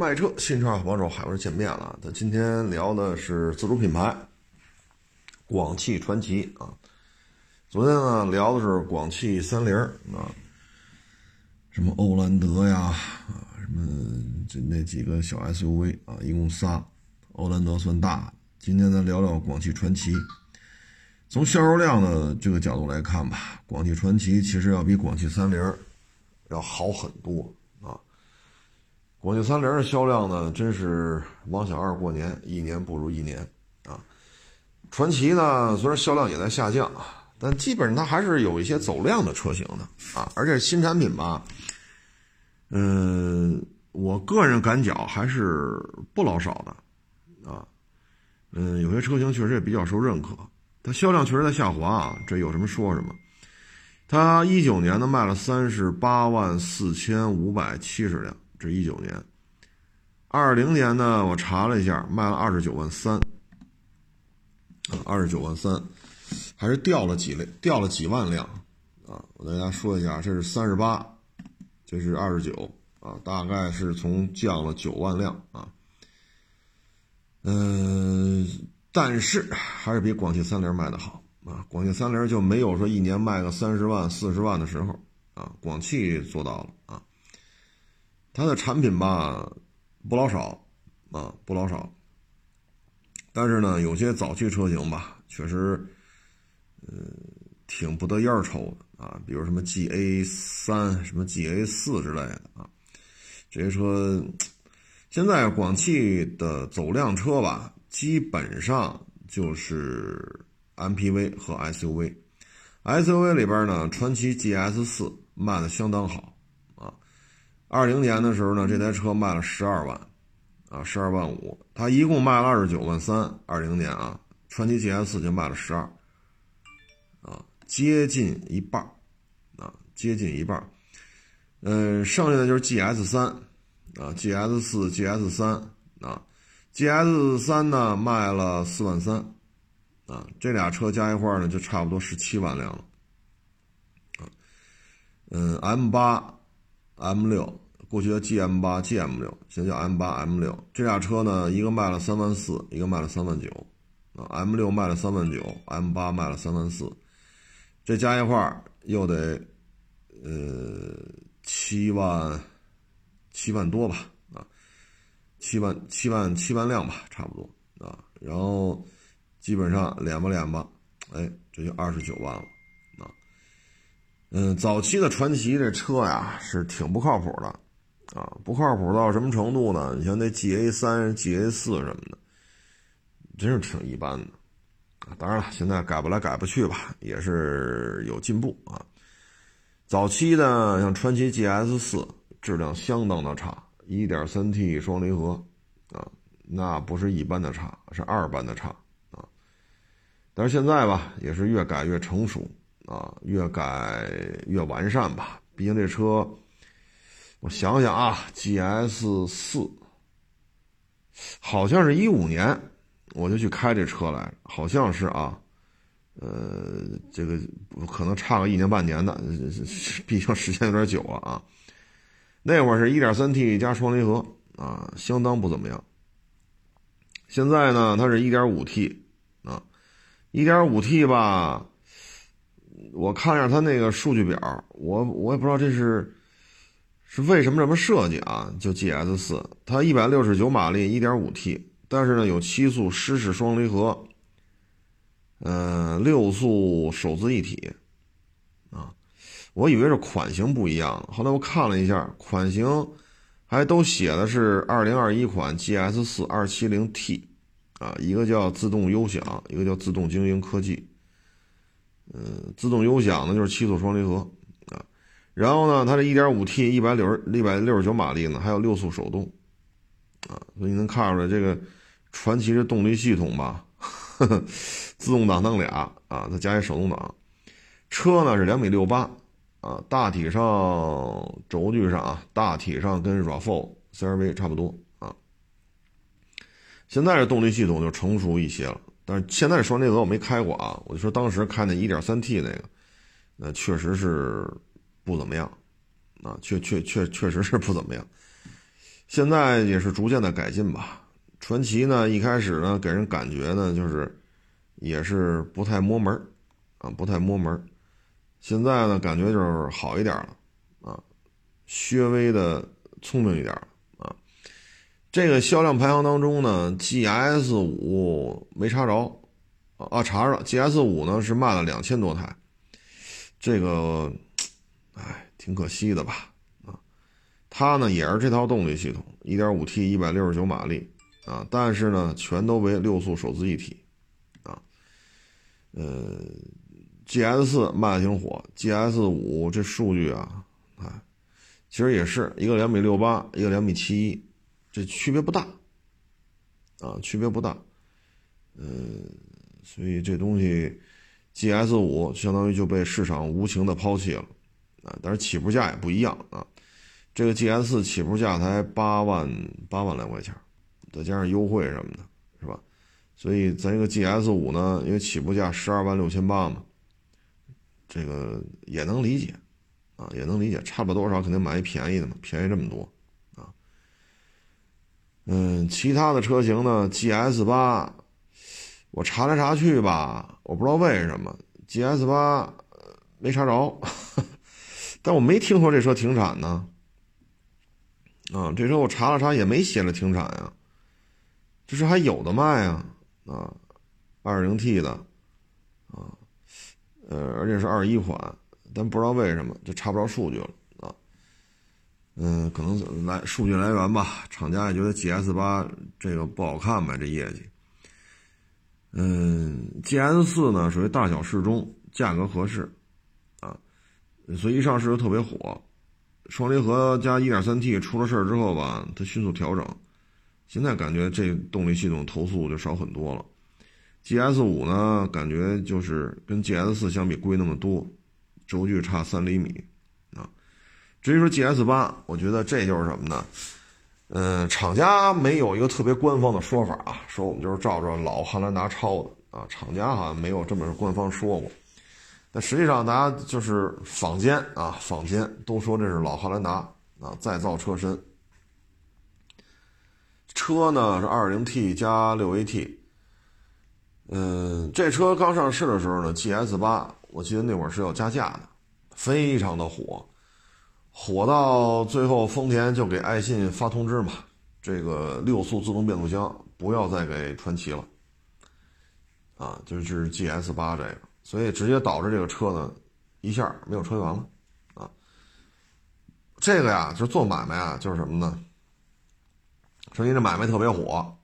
卖车新车好帮手海文见面了。咱今天聊的是自主品牌广汽传祺啊。昨天呢聊的是广汽三菱啊，什么欧蓝德呀啊，什么这那几个小 SUV 啊，一共仨，欧蓝德算大。今天咱聊聊广汽传祺。从销售量的这个角度来看吧，广汽传祺其实要比广汽三菱要好很多。广汽三菱的销量呢，真是王小二过年，一年不如一年啊。传祺呢，虽然销量也在下降，但基本上它还是有一些走量的车型的啊。而且新产品吧，嗯，我个人感觉还是不老少的啊。嗯，有些车型确实也比较受认可，它销量确实在下滑啊。这有什么说什么。它一九年呢卖了三十八万四千五百七十辆。这一九年，二零年呢，我查了一下，卖了二十九万三，啊，二十九万三，还是掉了几辆，掉了几万辆，啊，我跟大家说一下，这是三十八，这是二十九，啊，大概是从降了九万辆，啊，嗯，但是还是比广汽三菱卖的好，啊，广汽三菱就没有说一年卖个三十万、四十万的时候，啊，广汽做到了，啊。它的产品吧，不老少，啊，不老少。但是呢，有些早期车型吧，确实，呃，挺不得烟抽的啊。比如什么 GA 三、什么 GA 四之类的啊，这些车，现在广汽的走量车吧，基本上就是 MPV 和 SUV。SUV 里边呢，传祺 GS 四卖的相当好。二零年的时候呢，这台车卖了十二万，啊，十二万五，它一共卖了二十九万三。二零年啊，传祺 GS 就卖了十二，啊，接近一半，啊，接近一半，嗯，剩下的就是 GS 三，啊，GS 四、GS 三，啊，GS 三呢卖了四万三，啊，这俩车加一块呢就差不多十七万辆了，啊，嗯，M 八。M 六过去叫 GM 八、GM 六，现在叫 M 八、M 六。这俩车呢，一个卖了三万四，一个卖了三万九。啊，M 六卖了三万九，M 八卖了三万四，这加一块又得呃七万七万多吧？啊，七万七万七万辆吧，差不多啊。然后基本上连吧连吧，哎，这就二十九万了。嗯，早期的传祺这车呀是挺不靠谱的，啊，不靠谱到什么程度呢？你像那 GA 三、GA 四什么的，真是挺一般的，啊，当然了，现在改不来改不去吧，也是有进步啊。早期的像传祺 GS 四，质量相当的差，1.3T 双离合，啊，那不是一般的差，是二般的差啊。但是现在吧，也是越改越成熟。啊，越改越完善吧。毕竟这车，我想想啊，GS 四，好像是一五年我就去开这车来，好像是啊，呃，这个可能差个一年半年的，毕竟时间有点久了啊。那会儿是一点三 T 加双离合啊，相当不怎么样。现在呢，它是一点五 T 啊，一点五 T 吧。我看一下它那个数据表，我我也不知道这是是为什么这么设计啊？就 GS 四，它一百六十九马力，一点五 T，但是呢有七速湿式双离合，嗯，六速手自一体，啊，我以为是款型不一样，后来我看了一下，款型还都写的是二零二一款 GS 四二七零 T，啊，一个叫自动优享，一个叫自动精英科技。嗯，自动优享呢就是七速双离合啊，然后呢，它这 1.5T 一百六十一百六十九马力呢，还有六速手动啊，所以你能看出来这个传祺的动力系统吧，自动挡弄俩啊，再加一手动挡，车呢是两米六八啊，大体上轴距上啊，大体上跟 RAV4 CRV 差不多啊，现在这动力系统就成熟一些了。但是现在双离合我没开过啊，我就说当时开那 1.3T 那个，那确实是不怎么样，啊，确确确确实是不怎么样。现在也是逐渐的改进吧。传奇呢，一开始呢，给人感觉呢，就是也是不太摸门啊，不太摸门现在呢，感觉就是好一点了，啊，略微的聪明一点。这个销量排行当中呢，GS 五没查着，啊，查着，GS 五呢是卖了两千多台，这个，哎，挺可惜的吧，啊，它呢也是这套动力系统，1.5T 一百六十九马力。啊，但是呢，全都为六速手自一体，啊，呃，GS 四卖的挺火，GS 五这数据啊，啊，其实也是一个两米六八，一个两米七一，这区别不大，啊，区别不大，嗯，所以这东西 GS 五相当于就被市场无情的抛弃了，啊，但是起步价也不一样啊，这个 GS 四起步价才八万八万来块钱。再加上优惠什么的，是吧？所以咱这个 GS 五呢，因为起步价十二万六千八嘛，这个也能理解，啊，也能理解，差不多少肯定买一便宜的嘛，便宜这么多，嗯，其他的车型呢，GS 八，我查来查去吧，我不知道为什么 GS 八没查着，但我没听说这车停产呢，啊，这车我查了查也没写着停产呀。这是还有的卖啊啊，二零 T 的啊，呃，而且是二一款，但不知道为什么就查不着数据了嗯，可能来数据来源吧，厂家也觉得 GS 八这个不好看呗，这业绩。嗯，GS 四呢属于大小适中，价格合适啊，所以一上市就特别火。双离合加一点三 T 出了事儿之后吧，它迅速调整。现在感觉这动力系统投诉就少很多了，GS 五呢，感觉就是跟 GS 四相比贵那么多，轴距差三厘米，至于说 GS 八，我觉得这就是什么呢？嗯，厂家没有一个特别官方的说法啊，说我们就是照着老汉兰达抄的啊，厂家好像没有这么官方说过，但实际上大家就是坊间啊，坊间都说这是老汉兰达啊再造车身。车呢是 2.0T 加 6AT，嗯，这车刚上市的时候呢，GS 八，我记得那会儿是要加价的，非常的火，火到最后丰田就给爱信发通知嘛，这个六速自动变速箱不要再给传祺了，啊，就是 GS 八这个，所以直接导致这个车呢一下没有车源了，啊，这个呀，就是做买卖啊，就是什么呢？说您这买卖特别火，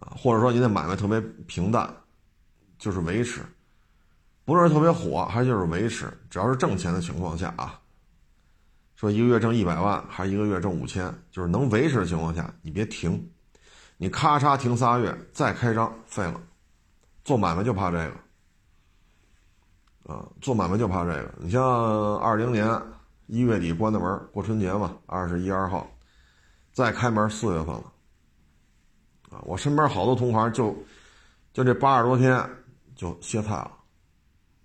啊，或者说您这买卖特别平淡，就是维持，不是特别火还就是维持，只要是挣钱的情况下啊，说一个月挣一百万还是一个月挣五千，就是能维持的情况下，你别停，你咔嚓停仨月再开张废了，做买卖就怕这个，啊，做买卖就怕这个。你像二零年一月底关的门过春节嘛，二十一二号。再开门四月份了，啊，我身边好多同行就，就这八十多天就歇菜了，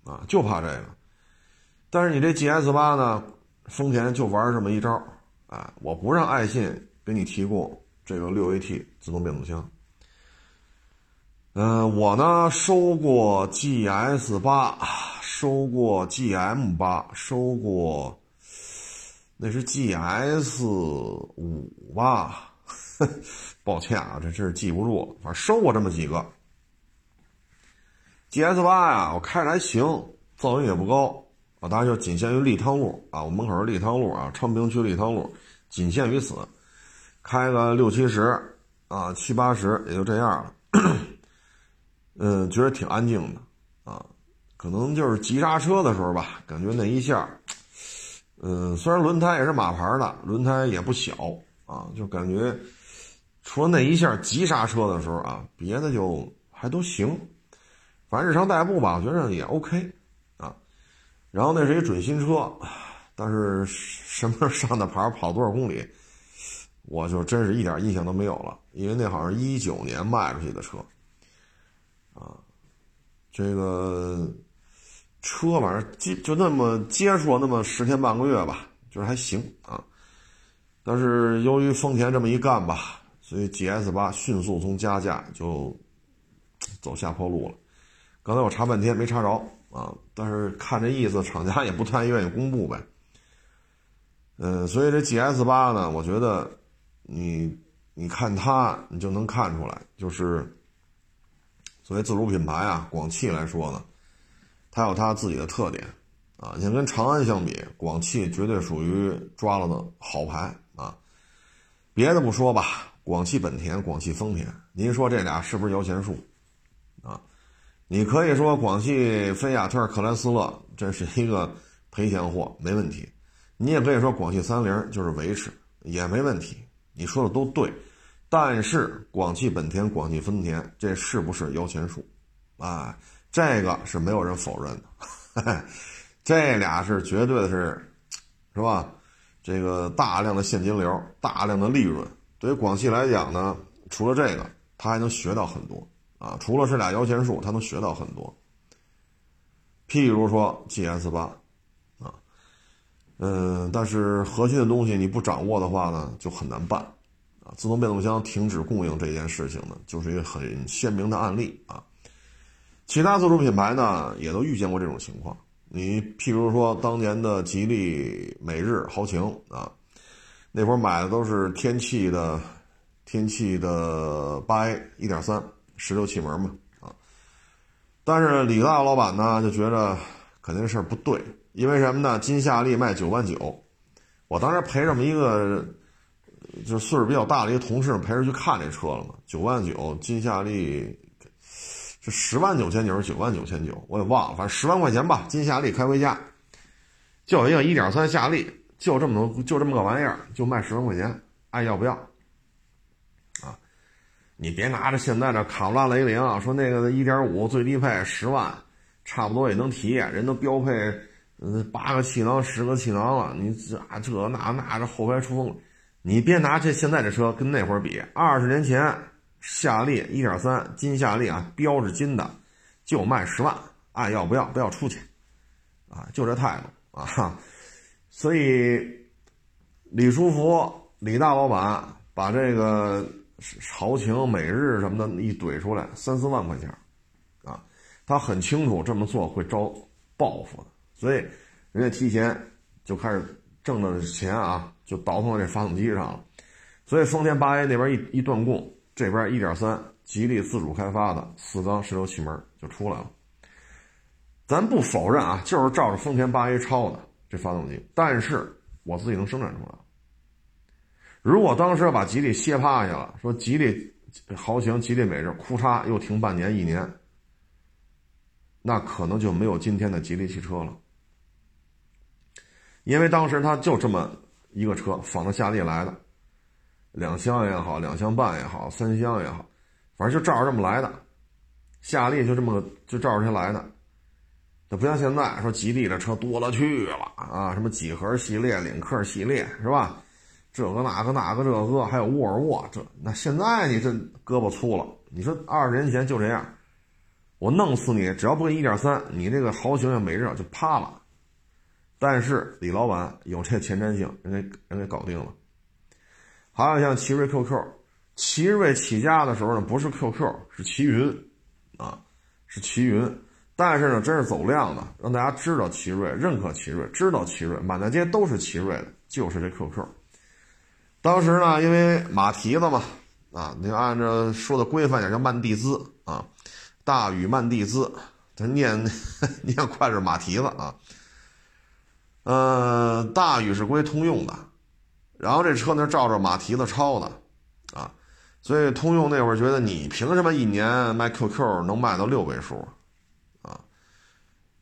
啊，就怕这个。但是你这 GS 八呢，丰田就玩这么一招，啊，我不让爱信给你提供这个六 AT 自动变速箱。嗯，我呢收过 GS 八，收过 GM 八，收过。那是 G S 五吧？抱歉啊，这真是记不住了。反正收过这么几个。G S 八呀，我开着还行，噪音也不高啊。当然就仅限于立汤路啊，我门口是立汤路啊，昌平区立汤路，仅限于此。开个六七十啊，七八十也就这样了。嗯，觉得挺安静的啊，可能就是急刹车的时候吧，感觉那一下。嗯，虽然轮胎也是马牌的，轮胎也不小啊，就感觉除了那一下急刹车的时候啊，别的就还都行。反正日常代步吧，我觉得也 OK。然后那是一准新车，但是什么时候上的牌，跑多少公里，我就真是一点印象都没有了，因为那好像一九年卖出去的车啊，这个。车反正接就那么接触了那么十天半个月吧，就是还行啊。但是由于丰田这么一干吧，所以 GS 八迅速从加价就走下坡路了。刚才我查半天没查着啊，但是看这意思，厂家也不太愿意公布呗。嗯，所以这 GS 八呢，我觉得你你看它，你就能看出来，就是作为自主品牌啊，广汽来说呢，它有它自己的特点啊。你跟长安相比，广汽绝对属于抓了的好牌啊。别的不说吧，广汽本田、广汽丰田，您说这俩是不是摇钱树啊？你可以说广汽菲亚特、克莱斯勒这是一个赔钱货，没问题。你也可以说广汽三菱就是维持也没问题，你说的都对，但是广汽本田、广汽丰田这是不是摇钱树？啊，这个是没有人否认的，这俩是绝对的是，是吧？这个大量的现金流、大量的利润，对于广汽来讲呢，除了这个，他还能学到很多啊！除了是俩摇钱树，他能学到很多，譬如说 GS 八。啊嗯，但是核心的东西你不掌握的话呢，就很难办，啊，自动变速箱停止供应这件事情呢，就是一个很鲜明的案例啊。其他自主品牌呢，也都遇见过这种情况。你譬如说当年的吉利、美日、豪情啊，那会儿买的都是天气的，天气的八 A 一点三十六气门嘛，啊，但是李大老板呢就觉得肯定事儿不对。因为什么呢？金夏利卖九万九，我当时陪这么一个，就是岁数比较大的一个同事陪着去看这车了嘛。九万九，金夏利是十万九千九，九万九千九，我也忘了，反正十万块钱吧。金夏利开回家，就一个一点三夏利，就这么多，就这么个玩意儿，就卖十万块钱，爱要不要？你别拿着现在这卡罗拉雷凌啊说那个一点五最低配十万，差不多也能提，人都标配。嗯，八个气囊，十个气囊了，你这这那那这后排出风，你别拿这现在这车跟那会儿比。二十年前，夏利一点三金夏利啊，标是金的，就卖十万，爱要不要？不要出去，啊，就这态度啊。所以，李书福李大老板把这个豪情、美日什么的一怼出来，三四万块钱，啊，他很清楚这么做会招报复的。所以，人家提前就开始挣的钱啊，就倒腾到这发动机上了。所以，丰田八 A 那边一一断供，这边一点三吉利自主开发的四缸十六气门就出来了。咱不否认啊，就是照着丰田八 A 抄的这发动机，但是我自己能生产出来。如果当时把吉利歇趴下了，说吉利豪情、吉利美日，库嚓又停半年一年，那可能就没有今天的吉利汽车了。因为当时他就这么一个车仿着夏利来的，两厢也好，两厢半也好，三厢也好，反正就照着这么来的。夏利就这么个就照着它来的，它不像现在说吉利的车多了去了啊，什么几何系列、领克系列是吧？这个那个那个这个，还有沃尔沃这那现在你这胳膊粗了，你说二十年前就这样，我弄死你，只要不给一点三，你这个豪情也没热就趴了。但是李老板有这前瞻性，人给人给搞定了。还有像奇瑞 QQ，奇瑞起家的时候呢，不是 QQ，是奇云，啊，是奇云。但是呢，真是走量的，让大家知道奇瑞，认可奇瑞，知道奇瑞，满大街都是奇瑞的，就是这 QQ。当时呢，因为马蹄子嘛，啊，你按照说的规范点叫曼蒂兹啊，大宇曼蒂兹，他念 念快是马蹄子啊。呃，大宇是归通用的，然后这车呢照着马蹄子抄的，啊，所以通用那会儿觉得你凭什么一年卖 QQ 能卖到六位数，啊，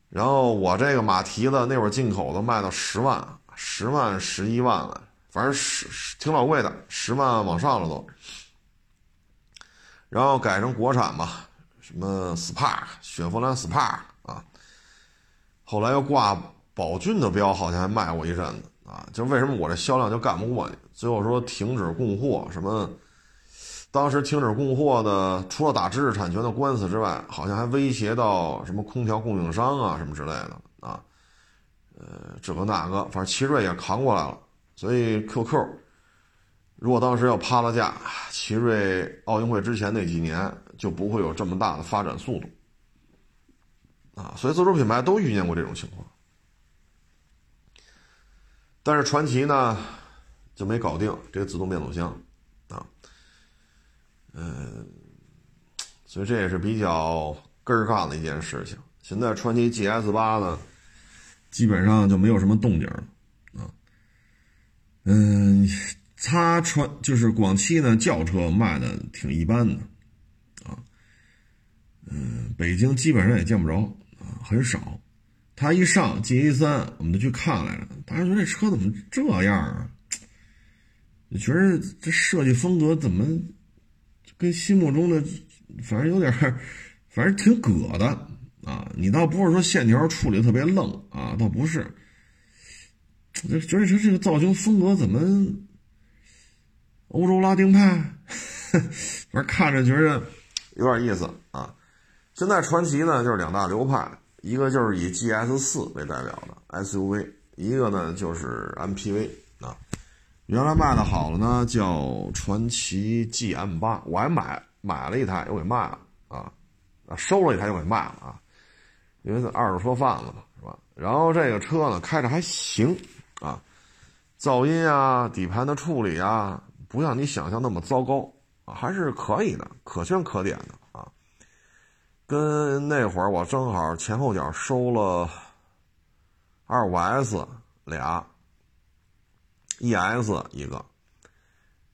然后我这个马蹄子那会儿进口的卖到十万、十万、十一万了，反正十挺老贵的，十万往上了都，然后改成国产嘛，什么 Spark 雪佛兰 Spark 啊，后来又挂。宝骏的标好像还卖过一阵子啊，就为什么我这销量就干不过你？最后说停止供货，什么？当时停止供货的，除了打知识产权的官司之外，好像还威胁到什么空调供应商啊，什么之类的啊。呃，这个那个，反正奇瑞也扛过来了。所以 QQ，如果当时要趴了架，奇瑞奥运会之前那几年就不会有这么大的发展速度。啊，所以自主品牌都遇见过这种情况，但是传祺呢就没搞定这个自动变速箱，啊，嗯，所以这也是比较根儿干的一件事情。现在传祺 GS 八呢，基本上就没有什么动静了，嗯，它传就是广汽呢轿车卖的挺一般的，啊，嗯，北京基本上也见不着啊。很少，他一上 G A 三，我们就去看来着。大家觉得这车怎么这样啊？你觉得这设计风格怎么跟心目中的，反正有点，反正挺葛的啊。你倒不是说线条处理特别愣啊，倒不是。就觉得这这个造型风格怎么欧洲拉丁派？反正看着觉得有点意思啊。现在传奇呢，就是两大流派。一个就是以 GS 四为代表的 SUV，一个呢就是 MPV 啊。原来卖的好了呢，叫传祺 GM 八，我还买买了一台又给卖了啊，啊收了一台又给卖了啊，因为是二手车贩子嘛，是吧？然后这个车呢开着还行啊，噪音啊、底盘的处理啊，不像你想象那么糟糕，还是可以的，可圈可点的啊。跟那会儿我正好前后脚收了二五 S 俩，ES 一个，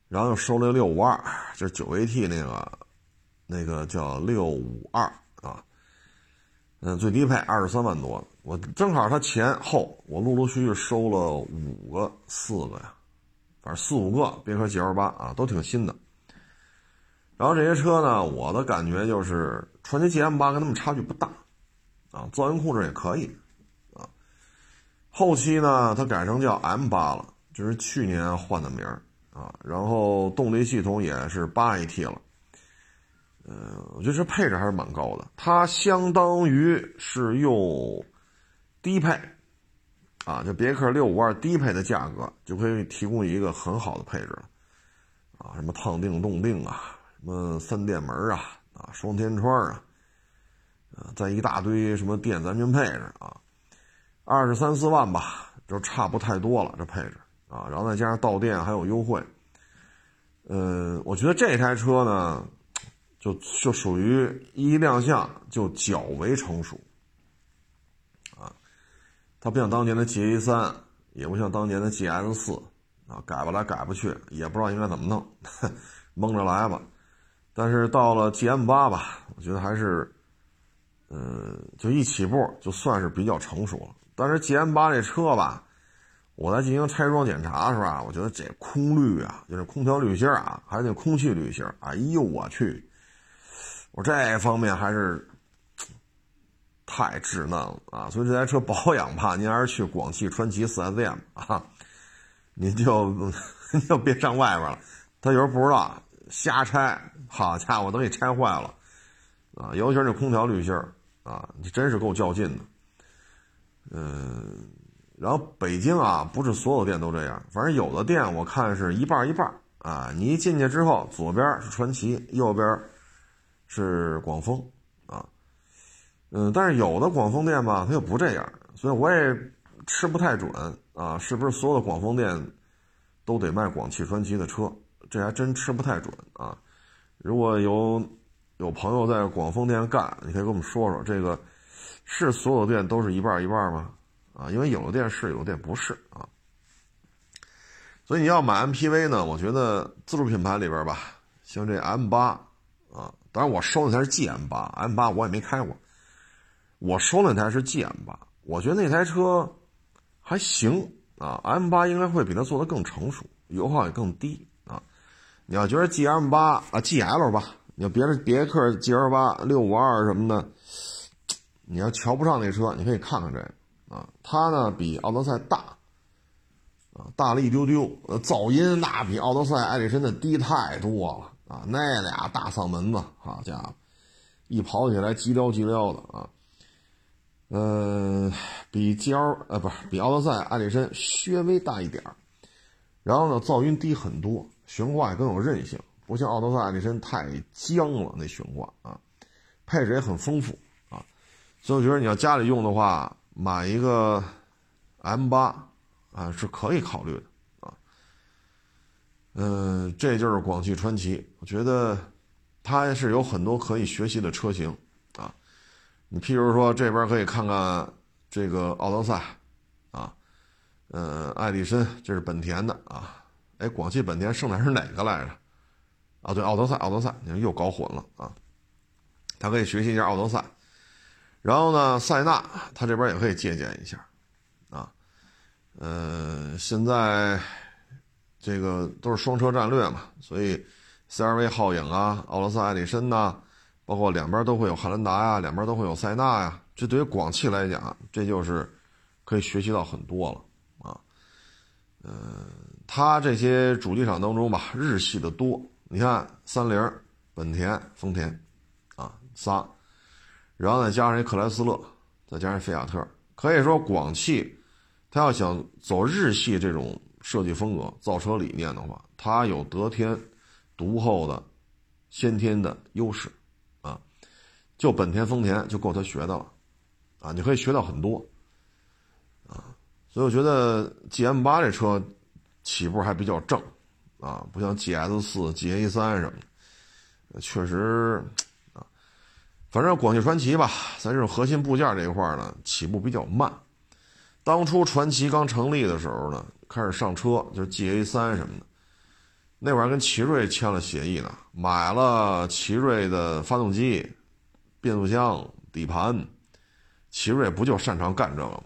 然后又收了六五二，就是九 AT 那个，那个叫六五二，嗯，最低配二十三万多，我正好它前后我陆陆续续收了五个四个呀，反正四五个别克 GL 八啊，都挺新的。然后这些车呢，我的感觉就是传祺 GM 八跟他们差距不大，啊，噪音控制也可以，啊，后期呢它改成叫 M 八了，就是去年换的名儿啊，然后动力系统也是八 AT 了，嗯，我觉得这配置还是蛮高的，它相当于是用低配，啊，就别克六五二低配的价格就可以提供一个很好的配置了，啊，什么烫定动定啊。什么三电门啊，啊，双天窗啊，啊，在一大堆什么电子安全配置啊，二十三四万吧，就差不太多了这配置啊，然后再加上到店还有优惠，嗯，我觉得这台车呢，就就属于一亮相就较为成熟，啊，它不像当年的 G A 三，也不像当年的 G S 四，啊，改不来改不去，也不知道应该怎么弄，蒙着来吧。但是到了 G M 八吧，我觉得还是，嗯，就一起步就算是比较成熟了。但是 G M 八这车吧，我在进行拆装检查的时候啊，我觉得这空滤啊，就是空调滤芯啊，还有那空气滤芯，哎呦我去，我这方面还是太稚嫩了啊！所以这台车保养吧，您还是去广汽传祺四 S 店吧啊，您就 您就别上外边了，他有时候不知道。瞎拆，好家伙，都给拆坏了，啊，尤其是那空调滤芯，啊，你真是够较劲的。嗯，然后北京啊，不是所有店都这样，反正有的店我看是一半一半啊。你一进去之后，左边是传祺，右边是广丰，啊，嗯，但是有的广丰店吧，它又不这样，所以我也吃不太准啊，是不是所有的广丰店都得卖广汽传祺的车？这还真吃不太准啊！如果有有朋友在广丰店干，你可以跟我们说说，这个是所有店都是一半一半吗？啊，因为有的店是，有的店不是啊。所以你要买 MPV 呢，我觉得自主品牌里边吧，像这 M 八，当然我收的台是 GM 八，M 八我也没开过，我收那台是 GM 八，我觉得那台车还行啊，M 八应该会比它做的更成熟，油耗也更低啊。你要觉得 G M 八啊 G L 吧，你要别的别克 G L 八六五二什么的，你要瞧不上那车，你可以看看这个啊，它呢比奥德赛大，大了一丢丢，噪音那比奥德赛、艾力绅的低太多了啊，那俩大嗓门子，好家伙，一跑起来急撩急撩的啊，呃，比 G L 呃不是比奥德赛、艾力绅稍微大一点儿然后呢噪音低很多。悬挂也更有韧性，不像奥德赛艾力绅太僵了，那悬挂啊，配置也很丰富啊，所以我觉得你要家里用的话，买一个 M 八啊是可以考虑的。嗯，这就是广汽传祺，我觉得它是有很多可以学习的车型啊。你譬如说这边可以看看这个奥德赛啊，嗯，爱力绅这是本田的啊。哎，广汽本田剩的是哪个来着？啊，对，奥德赛，奥德赛，你又搞混了啊。他可以学习一下奥德赛，然后呢，塞纳他这边也可以借鉴一下啊。呃，现在这个都是双车战略嘛，所以 CRV 皓影啊，奥德赛艾力绅呐，包括两边都会有汉兰达呀，两边都会有塞纳呀。这对于广汽来讲，这就是可以学习到很多了啊。嗯。它这些主机厂当中吧，日系的多。你看，三菱、本田、丰田，啊，仨，然后再加上一克莱斯勒，再加上菲亚特，可以说广汽，它要想走日系这种设计风格、造车理念的话，它有得天独厚的先天的优势，啊，就本田、丰田就够他学的了，啊，你可以学到很多，啊，所以我觉得 G M 八这车。起步还比较正，啊，不像 G S 四、G A 三什么的，确实，啊，反正广汽传祺吧，在这种核心部件这一块呢，起步比较慢。当初传祺刚成立的时候呢，开始上车就是 G A 三什么的，那会儿跟奇瑞签了协议呢，买了奇瑞的发动机、变速箱、底盘，奇瑞不就擅长干这个吗？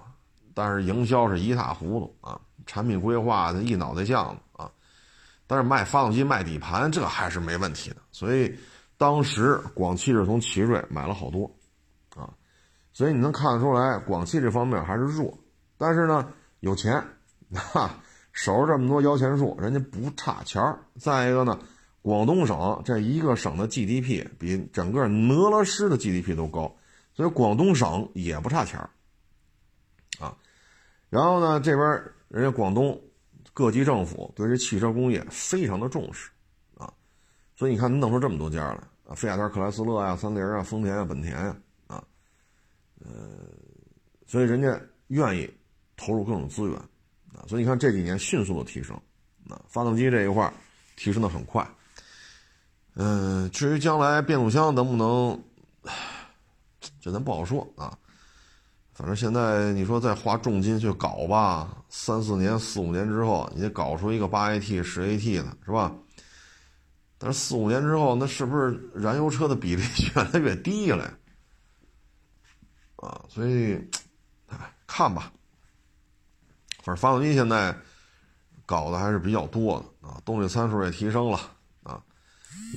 但是营销是一塌糊涂啊。产品规划一脑袋浆子啊，但是卖发动机、卖底盘这还是没问题的。所以当时广汽是从奇瑞买了好多啊，所以你能看得出来，广汽这方面还是弱。但是呢，有钱，哈，守着这么多摇钱树，人家不差钱儿。再一个呢，广东省这一个省的 GDP 比整个俄罗斯的 GDP 都高，所以广东省也不差钱儿啊。然后呢，这边。人家广东各级政府对这汽车工业非常的重视，啊，所以你看，弄出这么多家来啊，菲亚特、克莱斯勒呀、三菱啊、丰田啊、本田呀，啊，呃，所以人家愿意投入各种资源，啊，所以你看这几年迅速的提升，啊，发动机这一块提升的很快，嗯，至于将来变速箱能不能，这咱不好说啊。反正现在你说再花重金去搞吧，三四年、四五年之后，你得搞出一个八 AT、十 AT 的，是吧？但是四五年之后，那是不是燃油车的比例 越来越低了？啊，所以，哎，看吧。反正发动机现在搞的还是比较多的啊，动力参数也提升了啊，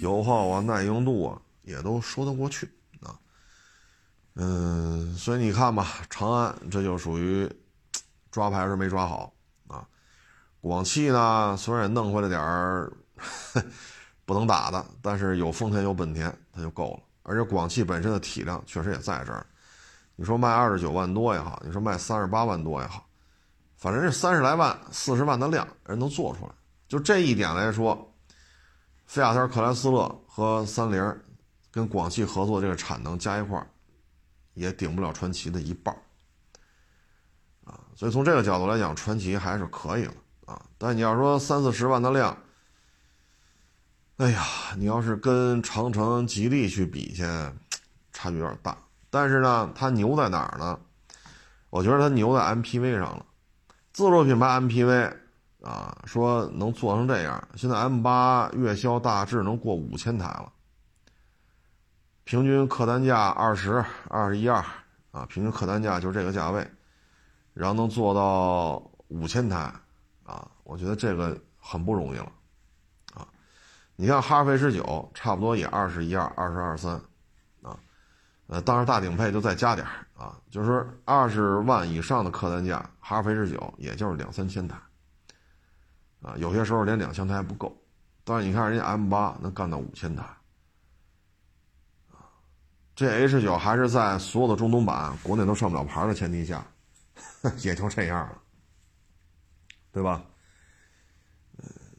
油耗啊、耐用度啊也都说得过去啊。嗯，所以你看吧，长安这就属于抓牌是没抓好啊。广汽呢，虽然也弄回来点儿不能打的，但是有丰田有本田，它就够了。而且广汽本身的体量确实也在这儿。你说卖二十九万多也好，你说卖三十八万多也好，反正是三十来万、四十万的量，人都做出来。就这一点来说，菲亚特、克莱斯勒和三菱跟广汽合作这个产能加一块儿。也顶不了传奇的一半啊，所以从这个角度来讲，传奇还是可以了啊。但你要说三四十万的量，哎呀，你要是跟长城、吉利去比去，差距有点大。但是呢，它牛在哪儿呢？我觉得它牛在 MPV 上了。自主品牌 MPV 啊，说能做成这样，现在 M 八月销大致能过五千台了。平均客单价二十二十一二啊，平均客单价就是这个价位，然后能做到五千台啊，我觉得这个很不容易了啊。你像哈弗 H 九，差不多也二十一二二十二三啊，呃，当然大顶配就再加点啊，就是二十万以上的客单价，哈弗 H 九也就是两三千台啊，有些时候连两千台还不够，但是你看人家 M 八能干到五千台。这 H 九还是在所有的中东版国内都上不了牌的前提下，也就这样了，对吧？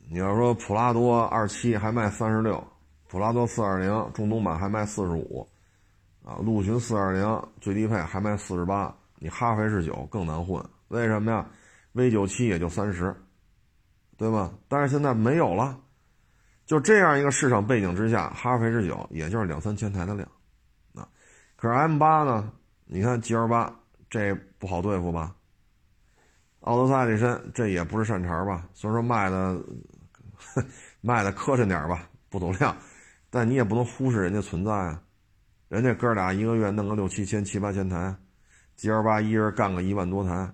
你要说普拉多二七还卖三十六，普拉多四二零中东版还卖四十五，啊，陆巡四二零最低配还卖四十八，你哈弗 H 九更难混，为什么呀？V 九七也就三十，对吧？但是现在没有了，就这样一个市场背景之下，哈弗 H 九也就是两三千台的量，啊，可是 M 八呢？你看 G L 八这不好对付吧？奥德赛、这身这也不是善茬吧？虽然说卖的 卖的磕碜点吧，不走量，但你也不能忽视人家存在啊。人家哥俩一个月弄个六七千、七八千台，G L 八一人干个一万多台，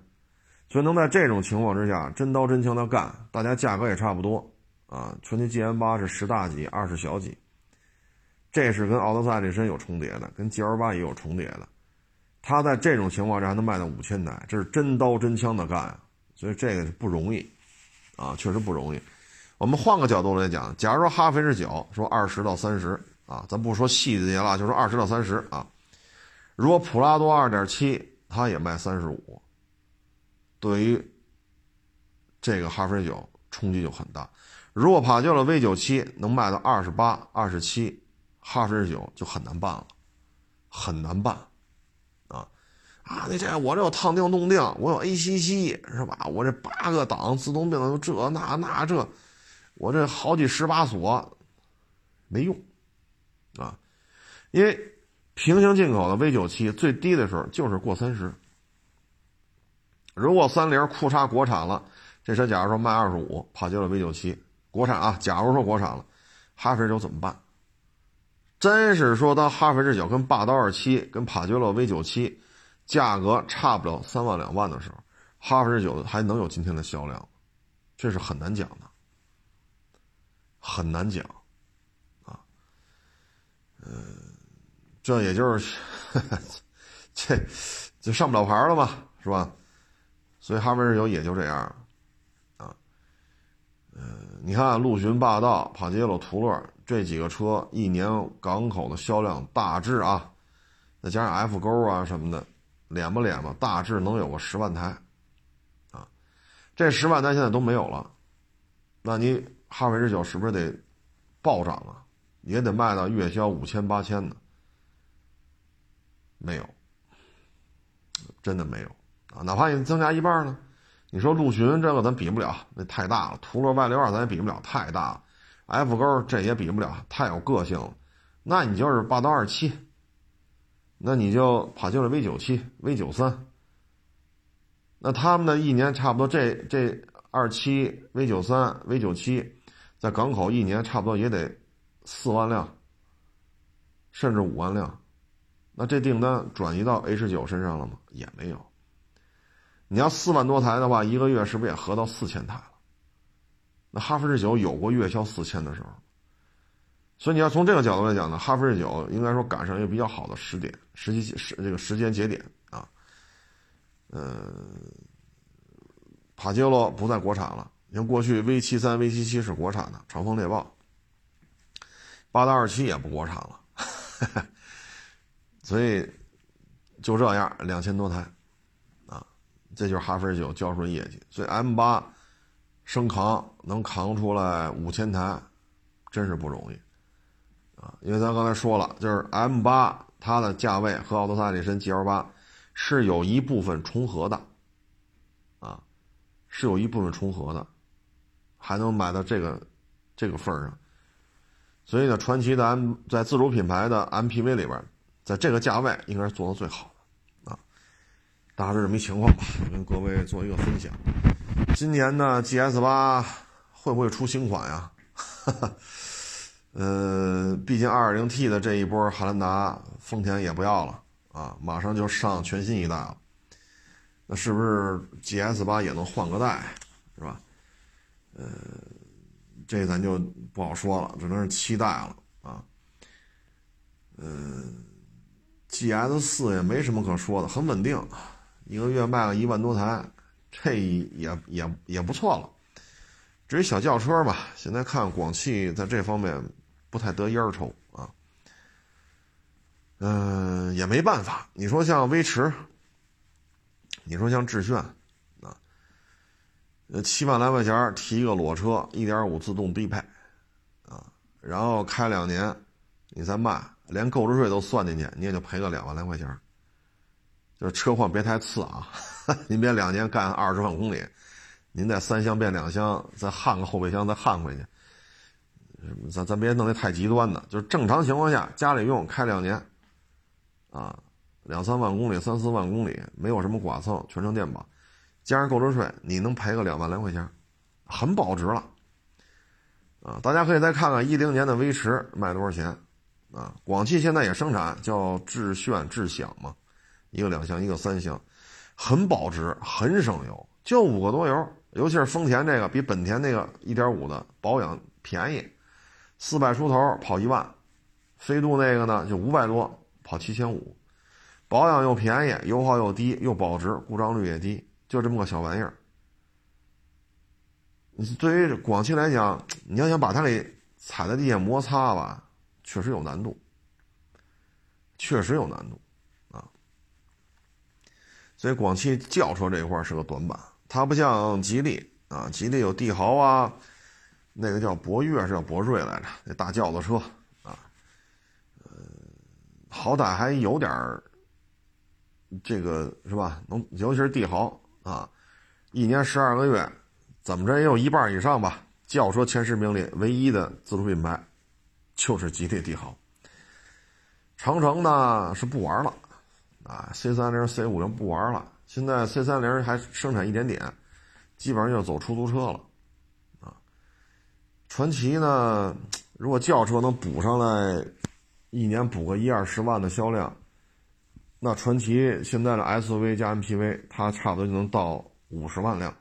所以能在这种情况之下真刀真枪的干，大家价格也差不多啊。传祺 GM 八是十大几，二十小几，这是跟奥德赛、这身有重叠的，跟 G L 八也有重叠的。他在这种情况下还能卖到五千台，这是真刀真枪的干，所以这个不容易，啊，确实不容易。我们换个角度来讲，假如说哈弗 H 九说二十到三十啊，咱不说细节了，就说二十到三十啊。如果普拉多二点七，它也卖三十五，对于这个哈弗 H 九冲击就很大。如果帕杰罗 V 九七能卖到二十八、二十七，哈弗 H 九就很难办了，很难办。啊，那这我这有烫定动定，我有 ACC 是吧？我这八个档自动变速这那那这，我这好几十把锁，没用，啊，因为平行进口的 V 九七最低的时候就是过三十。如果三菱库叉国产了，这车假如说卖二十五，帕杰罗 V 九七国产啊，假如说国产了，哈弗 H 九怎么办？真是说当哈弗 H 九跟霸道二七跟帕杰罗 V 九七。价格差不了三万两万的时候，哈弗 H 九还能有今天的销量，这是很难讲的，很难讲，嗯，这也就是这就上不了牌了嘛，是吧？所以哈弗 H 九也就这样，啊，嗯，你看陆巡、霸道、帕杰罗、途乐这几个车一年港口的销量大致啊，再加上 F 勾啊什么的。敛吧敛吧，大致能有个十万台，啊，这十万台现在都没有了，那你哈弗 H 九是不是得暴涨啊？也得卖到月销五千八千的，没有，真的没有啊！哪怕你增加一半呢？你说陆巡这个咱比不了，那太大了；途乐 Y 六二咱也比不了，太大了；F 勾这也比不了，太有个性了。那你就是霸道二七。那你就跑进了 V 九七、V 九三，那他们的一年差不多这这二七 V 九三、V 九七，在港口一年差不多也得四万辆，甚至五万辆，那这订单转移到 H 九身上了吗？也没有。你要四万多台的话，一个月是不是也合到四千台了？那哈弗 H 九有过月销四千的时候。所以你要从这个角度来讲呢，哈弗 H 九应该说赶上一个比较好的时点、时机时这个时间节点啊。嗯，帕杰罗不在国产了，你看过去 V 七三、V 七七是国产的，长风猎豹，八到二七也不国产了，所以就这样两千多台啊，这就是哈弗 H 九交出业绩。所以 M 八升扛能扛出来五千台，真是不容易。啊，因为咱刚才说了，就是 M 八它的价位和奥德赛、力绅 GL 八是有一部分重合的，啊，是有一部分重合的，还能买到这个这个份儿上。所以呢，传奇的 M 在自主品牌的 MPV 里边，在这个价位应该是做的最好的，啊，大致这么一情况吧，跟各位做一个分享。今年呢，GS 八会不会出新款呀？哈哈。呃，毕竟 2.0T 的这一波汉兰达，丰田也不要了啊，马上就上全新一代了。那是不是 GS 八也能换个代，是吧？呃，这咱就不好说了，只能是期待了啊。嗯，GS 四也没什么可说的，很稳定，一个月卖了一万多台，这也也也不错了。至于小轿车吧，现在看广汽在这方面。不太得烟抽啊，嗯，也没办法。你说像威驰，你说像致炫，呃，七万来块钱提一个裸车，一点五自动低配，啊，然后开两年，你再卖，连购置税都算进去，你也就赔个两万来块钱。就是车况别太次啊，您别两年干二十万公里，您再三厢变两厢，再焊个后备箱再焊回去，咱咱别弄得太极端的。就是正常情况下，家里用开两年，啊，两三万公里，三四万公里，没有什么剐蹭，全程电保。加上购置税，你能赔个两万来块钱，很保值了，啊！大家可以再看看一零年的威驰卖多少钱，啊！广汽现在也生产叫致炫、致享嘛，一个两厢，一个三厢，很保值，很省油，就五个多油，尤其是丰田这个比本田那个一点五的保养便宜，四百出头跑一万，飞度那个呢就五百多跑七千五，保养又便宜，油耗又低，又保值，故障率也低。就这么个小玩意儿，你对于广汽来讲，你要想把它给踩在地下摩擦吧，确实有难度，确实有难度啊。所以广汽轿车这一块是个短板，它不像吉利啊，吉利有帝豪啊，那个叫博越是叫博瑞来着，那大轿子车啊，呃，好歹还有点这个是吧？能，尤其是帝豪。啊，一年十二个月，怎么着也有一半以上吧。轿车前十名里唯一的自主品牌，就是吉利帝豪。长城呢是不玩了，啊，C 三零、C 五零不玩了。现在 C 三零还生产一点点，基本上就走出租车了。啊，传祺呢，如果轿车能补上来，一年补个一二十万的销量。那传祺现在的 SUV 加 MPV，它差不多就能到五十万辆。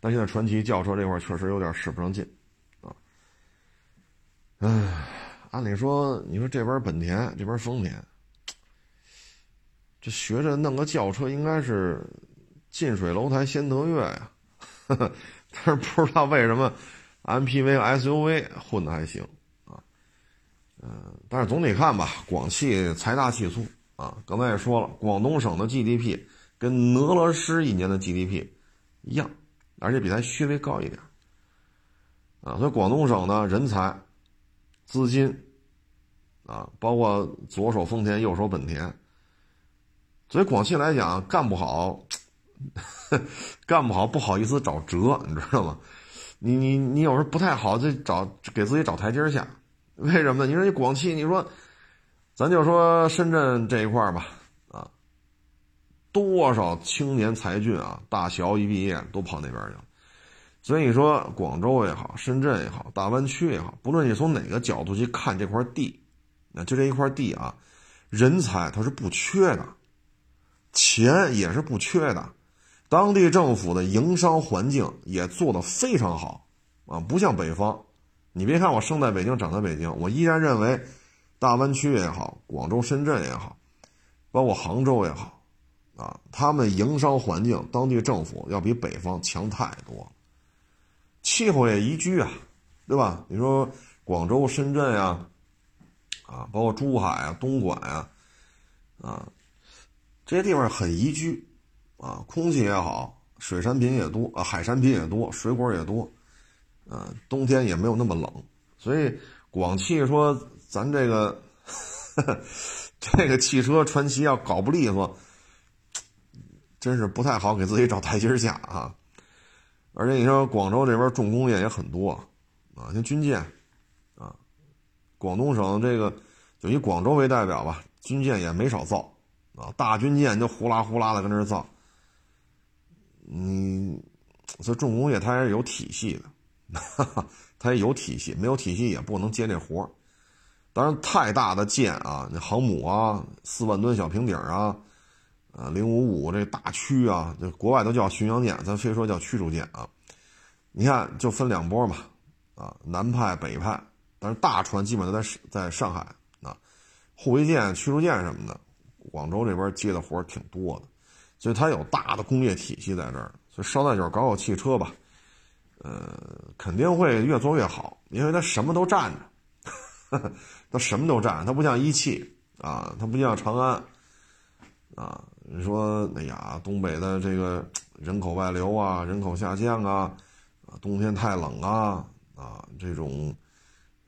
但现在传祺轿车这块确实有点使不上劲，啊，唉，按理说，你说这边本田，这边丰田，这学着弄个轿车，应该是近水楼台先得月呀，但是不知道为什么 MPV、SUV 混的还行。嗯，但是总体看吧，广汽财大气粗啊。刚才也说了，广东省的 GDP 跟俄罗斯一年的 GDP 一样，而且比它稍微高一点啊。所以广东省呢，人才、资金啊，包括左手丰田，右手本田。所以广汽来讲，干不好，干不好不好意思找辙，你知道吗？你你你有时候不太好，就找给自己找台阶下。为什么呢？你说你广汽，你说，咱就说深圳这一块吧，啊，多少青年才俊啊，大学一毕业都跑那边去了。所以说广州也好，深圳也好，大湾区也好，不论你从哪个角度去看这块地，那就这一块地啊，人才它是不缺的，钱也是不缺的，当地政府的营商环境也做得非常好啊，不像北方。你别看我生在北京，长在北京，我依然认为，大湾区也好，广州、深圳也好，包括杭州也好，啊，他们营商环境、当地政府要比北方强太多，气候也宜居啊，对吧？你说广州、深圳呀，啊，包括珠海啊、东莞呀，啊，这些地方很宜居，啊，空气也好，水产品也多，啊，海产品也多，水果也多。嗯，冬天也没有那么冷，所以广汽说咱这个 这个汽车传奇要搞不利索，真是不太好给自己找台阶下啊。而且你说广州这边重工业也很多啊，像军舰啊，广东省这个就以广州为代表吧，军舰也没少造啊，大军舰就呼啦呼啦的跟那造。嗯，所以重工业它还是有体系的。哈哈，它也有体系，没有体系也不能接这活儿。当然，太大的舰啊，那航母啊，四万吨小平底啊，呃，零五五这大驱啊，这国外都叫巡洋舰，咱非说叫驱逐舰啊。你看，就分两波嘛，啊，南派北派。但是大船基本都在在上海啊，护卫舰、驱逐舰什么的，广州这边接的活儿挺多的，所以它有大的工业体系在这儿。所以捎带脚搞搞汽车吧。呃，肯定会越做越好，因为它什么都占着，它什么都占，它不像一汽啊，它不像长安啊，你说，哎呀，东北的这个人口外流啊，人口下降啊，啊，冬天太冷啊，啊，这种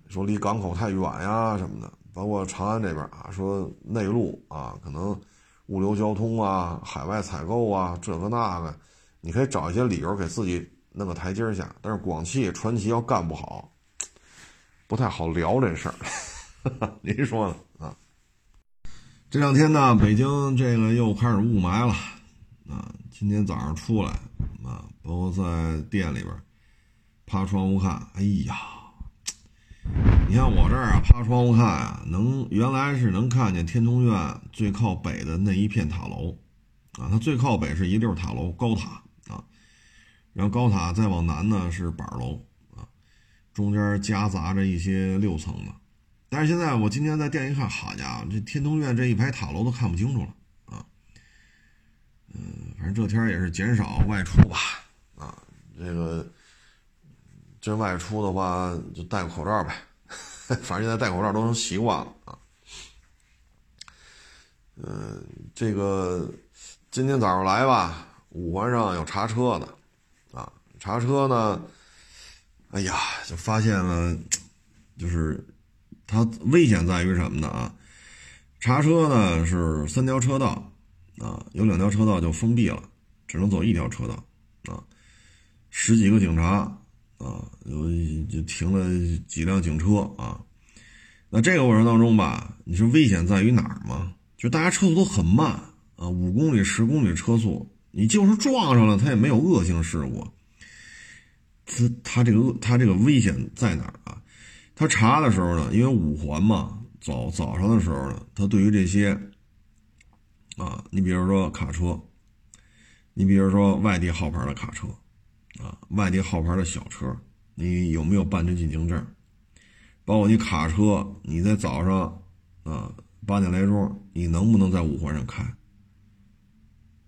说离港口太远呀什么的，包括长安这边啊，说内陆啊，可能物流交通啊，海外采购啊，这个那个，你可以找一些理由给自己弄个台阶下。但是广汽传祺要干不好，不太好聊这事儿。您说呢？啊？这两天呢，北京这个又开始雾霾了啊！今天早上出来啊，包括在店里边趴窗户看，哎呀，你看我这儿啊，趴窗户看啊，能原来是能看见天通苑最靠北的那一片塔楼啊，它最靠北是一溜塔楼高塔，然后高塔再往南呢是板楼啊，中间夹杂着一些六层的。但是现在我今天在店一看，好家伙，这天通苑这一排塔楼都看不清楚了啊！嗯，反正这天也是减少外出吧，啊，这个真外出的话就戴个口罩呗，反正现在戴口罩都成习惯了啊。嗯，这个今天早上来吧，五环上有查车的，查车呢，哎呀，就发现了，就是。它危险在于什么呢？啊，查车呢是三条车道，啊，有两条车道就封闭了，只能走一条车道，啊，十几个警察，啊，有就停了几辆警车，啊，那这个过程当中吧，你说危险在于哪儿吗？就大家车速都很慢，啊，五公里、十公里车速，你就是撞上了，它也没有恶性事故，他他这个他这个危险在哪儿啊？他查的时候呢，因为五环嘛，早早上的时候呢，他对于这些，啊，你比如说卡车，你比如说外地号牌的卡车，啊，外地号牌的小车，你有没有办这进京证？包括你卡车，你在早上，啊，八点来钟，你能不能在五环上开？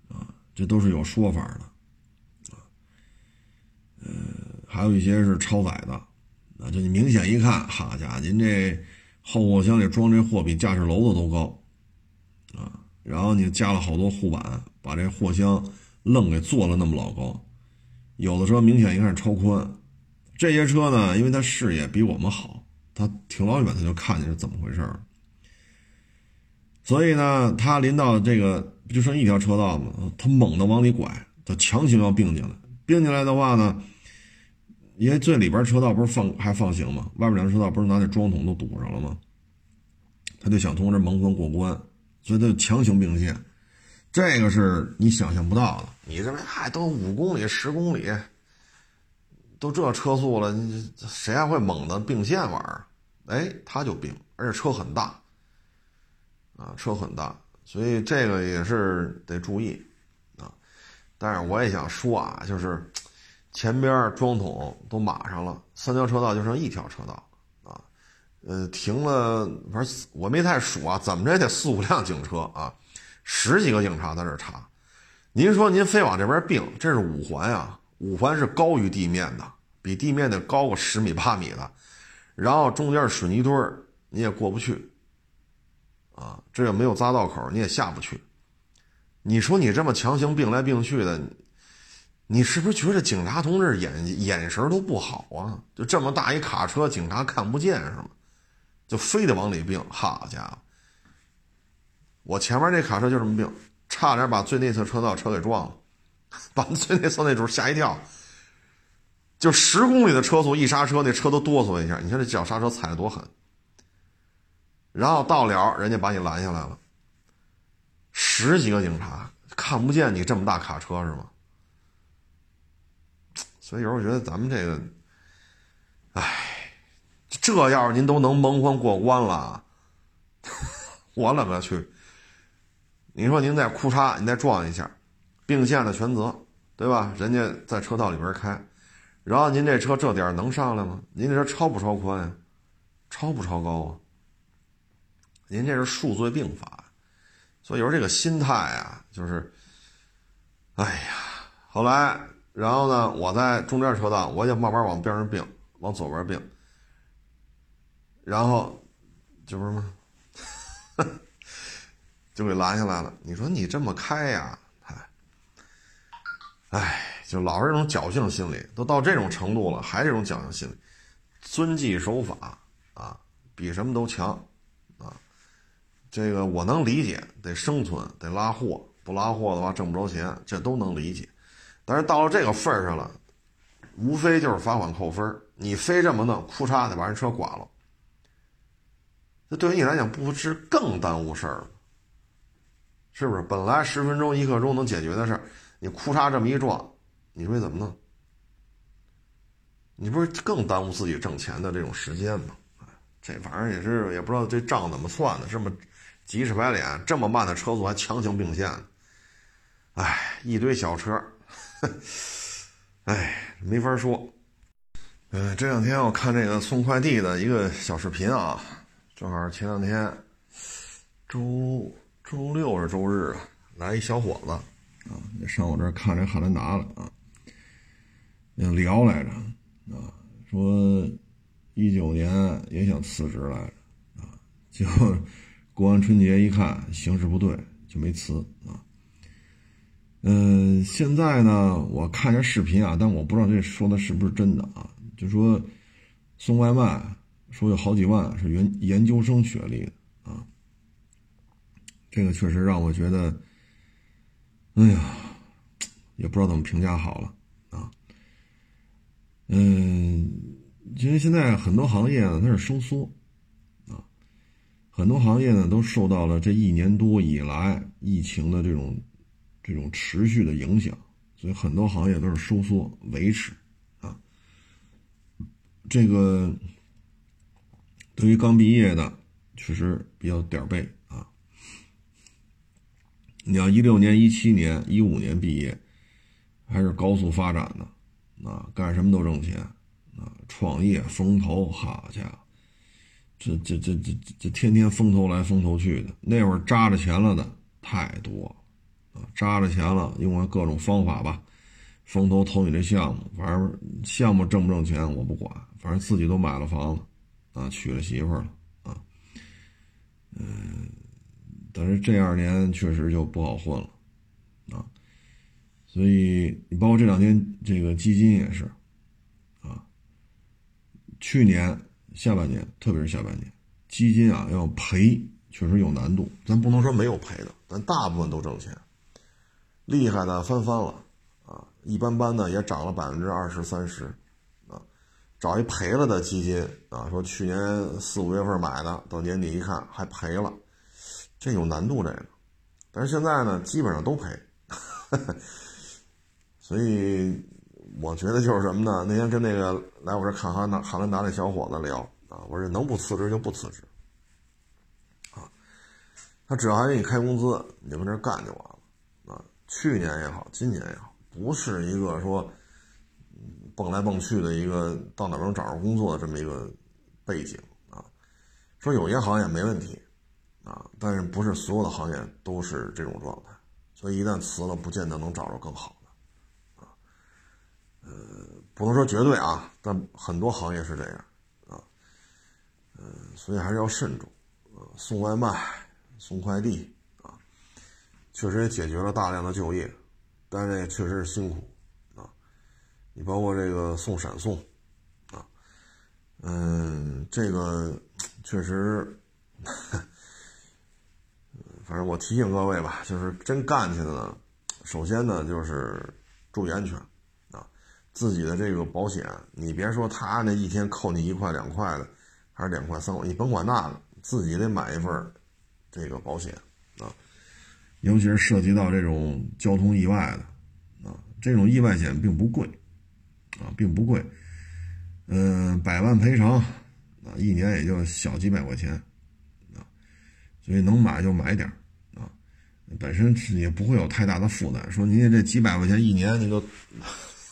啊，这都是有说法的，啊，呃，还有一些是超载的。啊，就你明显一看，好家伙，您这后货箱里装这货比驾驶楼子都高，啊，然后你加了好多护板，把这货箱愣给做了那么老高。有的车明显一看超宽，这些车呢，因为它视野比我们好，它挺老远他就看见是怎么回事儿。所以呢，他临到这个就剩一条车道吗？他猛地往里拐，他强行要并进来，并进来的话呢？因为最里边车道不是放还放行吗？外边两个车道不是拿那桩桶都堵上了吗？他就想通过这蒙混过关，所以他就强行并线，这个是你想象不到的。你认为嗨，都五公里、十公里，都这车速了，你谁还会猛的并线玩儿？哎，他就并，而且车很大，啊，车很大，所以这个也是得注意啊。但是我也想说啊，就是。前边桩桶都码上了，三条车道就剩一条车道，啊，呃，停了，反正我没太数啊，怎么着也得四五辆警车啊，十几个警察在这查。您说您非往这边并，这是五环啊，五环是高于地面的，比地面得高个十米八米的，然后中间水泥墩儿，你也过不去，啊，这也没有匝道口，你也下不去。你说你这么强行并来并去的。你是不是觉得警察同志眼眼神都不好啊？就这么大一卡车，警察看不见是吗？就非得往里并，好家伙！我前面这卡车就这么并，差点把最内侧车道车给撞了，把最内侧那主吓一跳。就十公里的车速，一刹车那车都哆嗦一下，你看这脚刹车踩的多狠。然后到了，人家把你拦下来了，十几个警察看不见你这么大卡车是吗？所以有时候觉得咱们这个，哎，这要是您都能蒙混过关了，我勒个去！你说您再哭嚓，你再撞一下，并线的全责，对吧？人家在车道里边开，然后您这车这点能上来吗？您这车超不超宽呀？超不超高啊？您这是数罪并罚，所以有时候这个心态啊，就是，哎呀，后来。然后呢，我在中间车道，我也慢慢往边上并，往左边并。然后，这不是吗？就给拦下来了。你说你这么开呀？哎，哎，就老是这种侥幸心理，都到这种程度了，还这种侥幸心理，遵纪守法啊，比什么都强啊。这个我能理解，得生存，得拉货，不拉货的话挣不着钱，这都能理解。但是到了这个份儿上了，无非就是罚款扣分你非这么弄，哭嚓的把人车剐了。那对于你来讲，不是更耽误事儿了？是不是？本来十分钟、一刻钟能解决的事儿，你哭嚓这么一撞，你说怎么弄？你不是更耽误自己挣钱的这种时间吗？这反正也是，也不知道这账怎么算的，这么急赤白脸，这么慢的车速还强行并线，哎，一堆小车，哎，没法说。嗯，这两天我看这个送快递的一个小视频啊。正好前两天，周周六是周日啊，来一小伙子啊，上我这儿看这汉兰达了啊，聊来着啊，说一九年也想辞职来着啊，就过完春节一看形势不对，就没辞啊。嗯，现在呢，我看见视频啊，但我不知道这说的是不是真的啊，就说送外卖。说有好几万是研研究生学历的啊，这个确实让我觉得，哎呀，也不知道怎么评价好了啊。嗯，因为现在很多行业呢它是收缩啊，很多行业呢都受到了这一年多以来疫情的这种这种持续的影响，所以很多行业都是收缩维持啊，这个。对于刚毕业的，确实比较点儿背啊。你要一六年、一七年、一五年毕业，还是高速发展的，啊，干什么都挣钱，啊，创业风投，好家伙，这这这这这天天风投来风投去的。那会儿扎着钱了的太多，啊，扎着钱了，用了各种方法吧，风投投你这项目，反正项目挣不挣钱我不管，反正自己都买了房子。啊，娶了媳妇了啊，嗯，但是这二年确实就不好混了啊，所以你包括这两天这个基金也是啊，去年下半年，特别是下半年，基金啊要赔确实有难度，咱不能说没有赔的，咱大部分都挣钱，厉害的翻番了啊，一般般的也涨了百分之二十三十。啊找一赔了的基金啊，说去年四五月份买的，到年底一看还赔了，这有难度这个。但是现在呢，基本上都赔，所以我觉得就是什么呢？那天跟那个来我这看哈南哈兰达那小伙子聊啊，我说能不辞职就不辞职啊，他只要还给你开工资，你就跟这干就完了。去年也好，今年也好，不是一个说。蹦来蹦去的一个到哪能找着工作的这么一个背景啊，说有些行业没问题啊，但是不是所有的行业都是这种状态，所以一旦辞了，不见得能找着更好的啊。呃，不能说绝对啊，但很多行业是这样啊。嗯，所以还是要慎重啊。送外卖、送快递，确实也解决了大量的就业，但是也确实是辛苦啊。你包括这个送闪送，啊，嗯，这个确实，反正我提醒各位吧，就是真干去的呢，首先呢就是注意安全，啊，自己的这个保险，你别说他那一天扣你一块两块的，还是两块三块，你甭管那个，自己得买一份这个保险，尤其是涉及到这种交通意外的，啊，这种意外险并不贵。啊，并不贵，嗯，百万赔偿，啊，一年也就小几百块钱，啊，所以能买就买点啊，本身也不会有太大的负担。说您这几百块钱一年，您就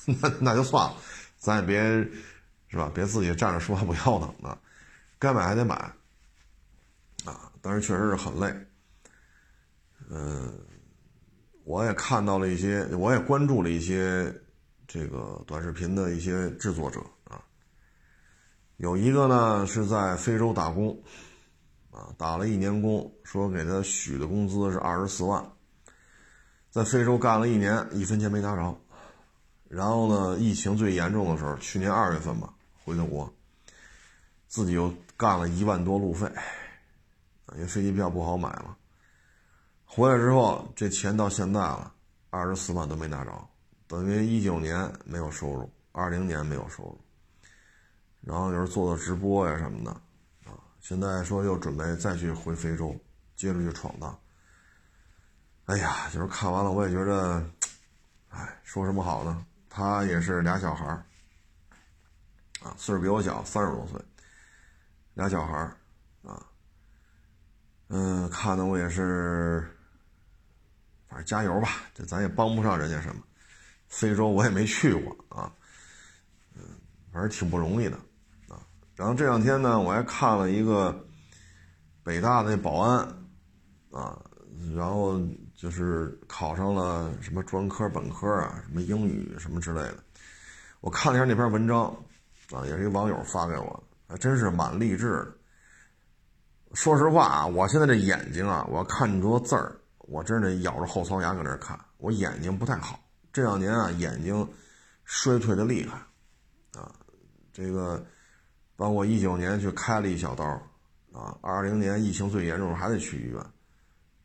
那 那就算了，咱也别是吧，别自己站着说话不腰疼啊，该买还得买，啊，但是确实是很累，嗯，我也看到了一些，我也关注了一些。这个短视频的一些制作者啊，有一个呢是在非洲打工，啊，打了一年工，说给他许的工资是二十四万，在非洲干了一年，一分钱没拿着。然后呢，疫情最严重的时候，去年二月份吧，回的国，自己又干了一万多路费，因为飞机票不好买嘛。回来之后，这钱到现在了，二十四万都没拿着，等于一九年没有收入，二零年没有收入。然后就是做做直播呀什么的，啊，现在说又准备再去回非洲，接着去闯荡。哎呀，就是看完了我也觉得，哎，说什么好呢？他也是俩小孩儿，啊，岁数比我小，三十多岁，俩小孩儿，啊，嗯，看的我也是。反正加油吧，这咱也帮不上人家什么。非洲我也没去过啊，嗯，反正挺不容易的啊。然后这两天呢，我还看了一个北大的保安啊，然后就是考上了什么专科、本科啊，什么英语什么之类的。我看了一下那篇文章啊，也是一网友发给我的，还真是蛮励志的。说实话啊，我现在这眼睛啊，我要看多字儿。我真得咬着后槽牙搁那看，我眼睛不太好，这两年啊眼睛衰退的厉害，啊，这个包括一九年去开了一小刀，啊，二零年疫情最严重还得去医院，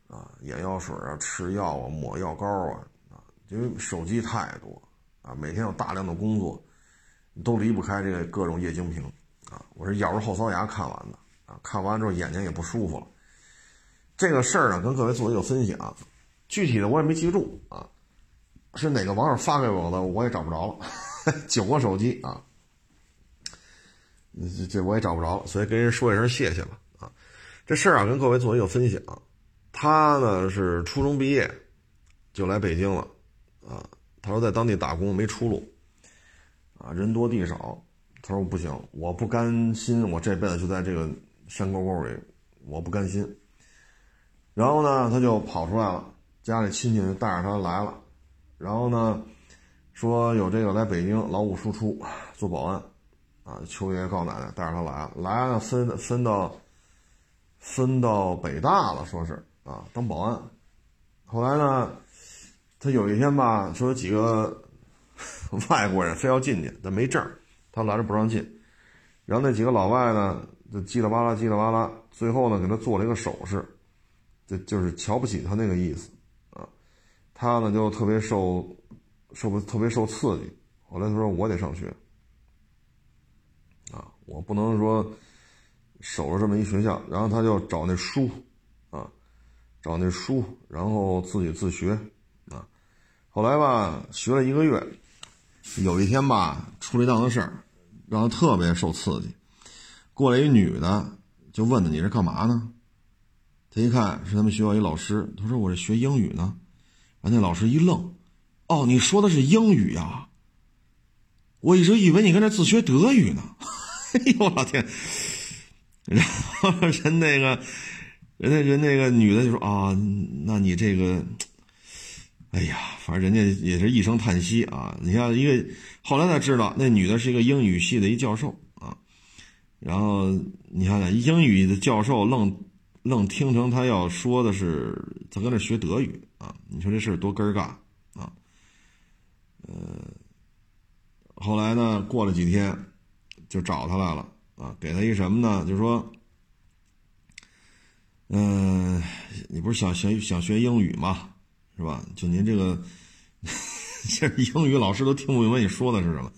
啊，眼药水啊，吃药啊，抹药膏啊，啊，因为手机太多，啊，每天有大量的工作，都离不开这个各种液晶屏，啊，我是咬着后槽牙看完的，啊，看完之后眼睛也不舒服了。这个事儿呢，跟各位做一个分享，具体的我也没记住啊，是哪个网友发给我的，我也找不着了，九个手机啊，这这我也找不着了，所以跟人说一声谢谢吧啊。这事儿啊，跟各位做一个分享，他呢是初中毕业就来北京了啊，他说在当地打工没出路啊，人多地少，他说不行，我不甘心，我这辈子就在这个山沟沟里，我不甘心。然后呢，他就跑出来了，家里亲戚就带着他来了。然后呢，说有这个来北京劳务输出做保安，啊，求爷爷告奶奶带着他来了。来了分分到分到北大了，说是啊，当保安。后来呢，他有一天吧，说有几个 外国人非要进去，但没证他拦着不让进。然后那几个老外呢，就叽里哇啦叽里哇啦，最后呢给他做了一个手势。就就是瞧不起他那个意思，啊，他呢就特别受受不特别受刺激。后来他说我得上学，啊，我不能说守着这么一学校。然后他就找那书，啊，找那书，然后自己自学，啊，后来吧学了一个月，有一天吧出了一档子事儿，让他特别受刺激。过来一女的就问他你是干嘛呢？一看是他们学校一老师，他说：“我是学英语呢。”完，那老师一愣：“哦，你说的是英语呀？我一直以为你跟那自学德语呢。”哎呦我老天！然后人那个，人家人那个女的就说：“啊，那你这个，哎呀，反正人家也是一声叹息啊。你像一个，后来才知道那女的是一个英语系的一教授啊。然后你看看英语的教授愣。”愣听成他要说的是他搁那学德语啊？你说这事多尴尬啊？呃，后来呢，过了几天就找他来了啊，给他一什么呢？就说，嗯，你不是想学想学英语吗？是吧？就您这个，这英语老师都听不明白你说的是什么。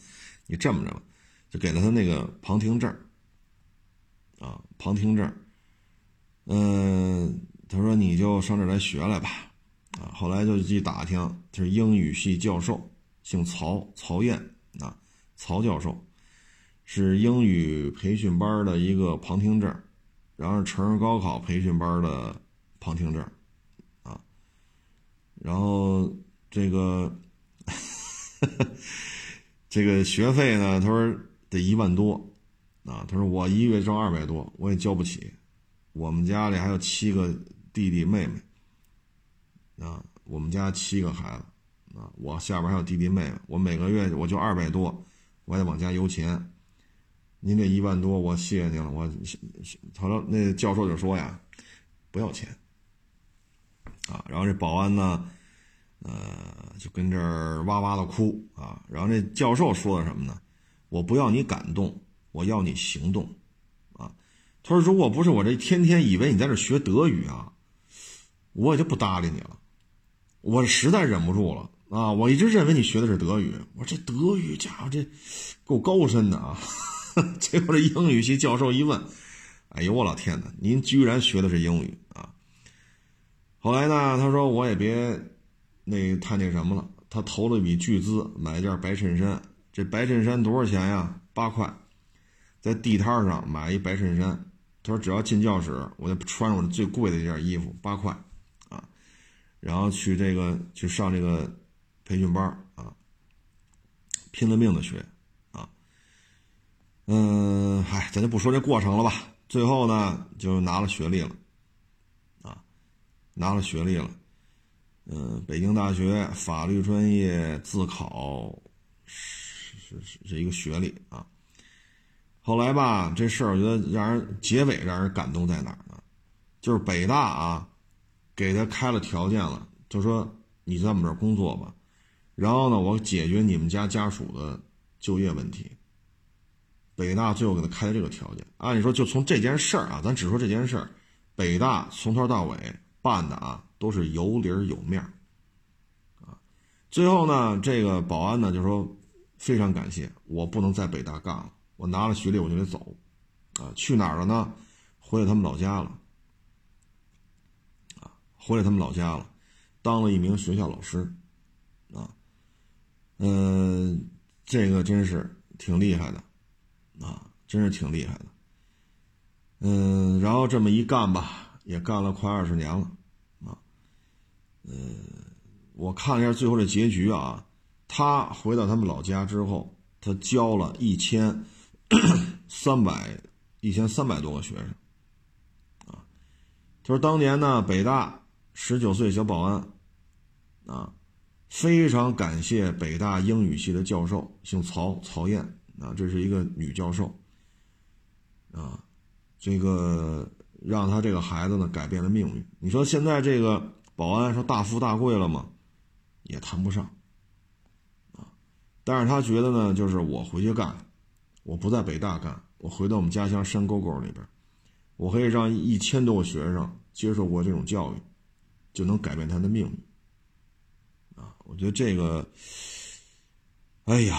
你这么着吧，就给了他那个旁听证啊，旁听证嗯，他说你就上这儿来学来吧，啊，后来就一打听，就是英语系教授，姓曹，曹燕啊，曹教授，是英语培训班的一个旁听证，然后成人高考培训班的旁听证，啊，然后这个 这个学费呢，他说得一万多，啊，他说我一个月挣二百多，我也交不起。我们家里还有七个弟弟妹妹，啊，我们家七个孩子，啊，我下边还有弟弟妹妹，我每个月我就二百多，我还得往家邮钱，您这一万多，我谢谢您了。我好了，那教授就说呀，不要钱啊。然后这保安呢，呃，就跟这儿哇哇的哭啊。然后这教授说的什么呢？我不要你感动，我要你行动。他说，如果不是我这天天以为你在这学德语啊，我也就不搭理你了。我实在忍不住了啊！我一直认为你学的是德语，我这德语家伙这够高深的啊。结果这英语系教授一问，哎呦我老天哪！您居然学的是英语啊？后来呢，他说我也别那太那什么了。他投了一笔巨资买一件白衬衫，这白衬衫多少钱呀？八块，在地摊上买一白衬衫。他说只要进教室，我就穿我最贵的一件衣服，八块啊。然后去这个去上这个培训班啊，拼了命的学。啊嗯，嗨，咱就不说这过程了吧。最后呢，就拿了学历了，啊，拿了学历了。嗯，北京大学法律专业自考是是是是一个学历啊。后来吧，这事儿我觉得让人结尾让人感动在哪儿呢？就是北大啊，给他开了条件了，就说你在我们这儿工作吧，然后呢，我解决你们家家属的就业问题。北大最后给他开的这个条件，按理说就从这件事儿啊，咱只说这件事儿，北大从头到尾办的啊都是有理有面儿，啊，最后呢，这个保安呢就说非常感谢，我不能在北大干了，我拿了学历我就得走，啊，去哪儿了呢？回了他们老家了，啊，回了他们老家了，当了一名学校老师，啊，嗯，这个真是挺厉害的。啊，真是挺厉害的，嗯，然后这么一干吧，也干了快二十年了，啊，嗯，我看了一下最后这结局啊，他回到他们老家之后，他交了一千 三百一千三百多个学生，啊，他说当年呢，北大十九岁小保安，啊，非常感谢北大英语系的教授，姓曹，曹燕。啊，这是一个女教授，啊，这个让他这个孩子呢改变了命运。你说现在这个保安说大富大贵了吗？也谈不上，啊，但是他觉得呢，就是我回去干，我不在北大干，我回到我们家乡山沟沟里边，我可以让一千多个学生接受过这种教育，就能改变他的命运，啊，我觉得这个，哎呀。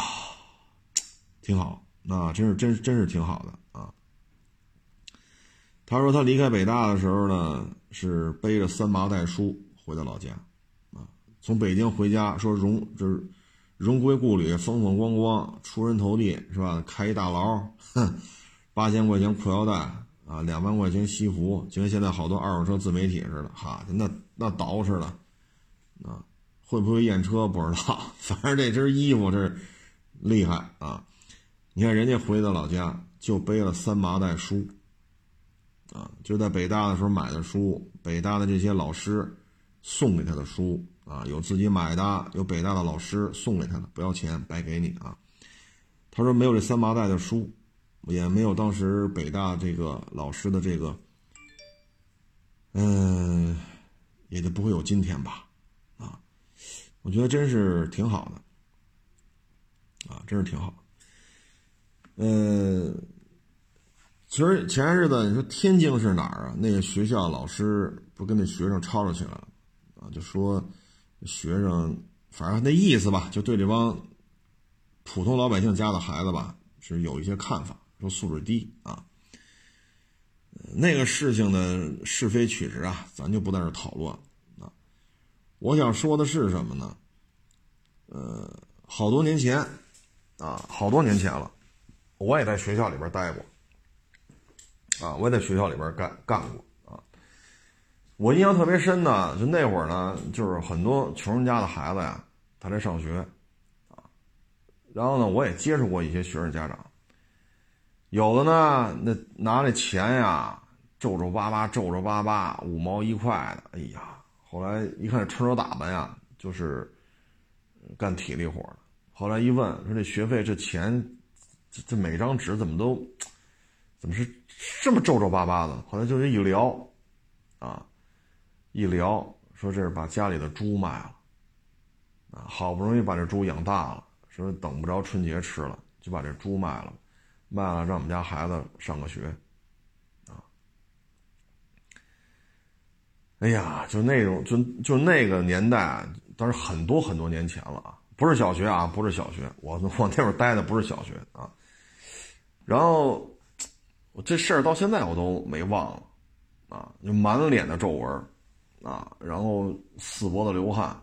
挺好，那真是真真是挺好的啊。他说他离开北大的时候呢，是背着三麻袋书回到老家，啊，从北京回家说荣就是荣归故里，风风光光，出人头地是吧？开一大牢，哼，八千块钱裤腰带啊，两万块钱西服，就跟现在好多二手车自媒体似的，哈，那那倒饬的，啊，会不会验车不知道，反正这身衣服这厉害啊。你看，人家回到老家就背了三麻袋书，啊，就在北大的时候买的书，北大的这些老师送给他的书，啊，有自己买的，有北大的老师送给他的，不要钱，白给你啊。他说没有这三麻袋的书，也没有当时北大这个老师的这个，嗯，也就不会有今天吧，啊，我觉得真是挺好的，啊，真是挺好。嗯，其实前些日子你说天津是哪儿啊？那个学校老师不跟那学生吵吵起来了啊？就说学生反正那意思吧，就对这帮普通老百姓家的孩子吧是有一些看法，说素质低啊。那个事情的是非曲直啊，咱就不在这讨论了啊。我想说的是什么呢？呃，好多年前啊，好多年前了。我也在学校里边待过，啊，我也在学校里边干干过。我印象特别深的，就那会儿呢，就是很多穷人家的孩子呀，他在上学，啊，然后呢，我也接触过一些学生家长，有的呢，那拿那钱呀，皱皱巴巴，皱皱巴巴，五毛一块的，哎呀，后来一看穿着打扮呀，就是干体力活的。后来一问，说这学费这钱。这这每张纸怎么都怎么是这么皱皱巴巴的？后来就一聊，啊，一聊说这是把家里的猪卖了，啊，好不容易把这猪养大了，说等不着春节吃了，就把这猪卖了，卖了让我们家孩子上个学，啊，哎呀，就那种就就那个年代，当时很多很多年前了啊。不是小学啊，不是小学，我我那会儿待的不是小学啊。然后，我这事儿到现在我都没忘了，啊，就满脸的皱纹，啊，然后四脖子流汗，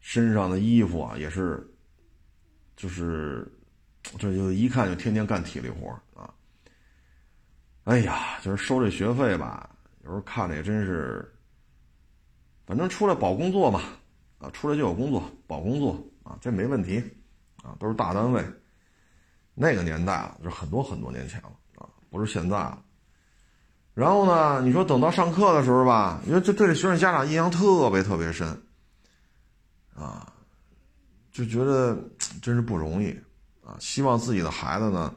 身上的衣服啊也是，就是，这就一看就天天干体力活啊。哎呀，就是收这学费吧，有时候看着也真是，反正出来保工作嘛，啊，出来就有工作，保工作。啊，这没问题，啊，都是大单位，那个年代了，就很多很多年前了啊，不是现在了。然后呢，你说等到上课的时候吧，因为这对这学生家长印象特别特别深，啊，就觉得真是不容易啊，希望自己的孩子呢，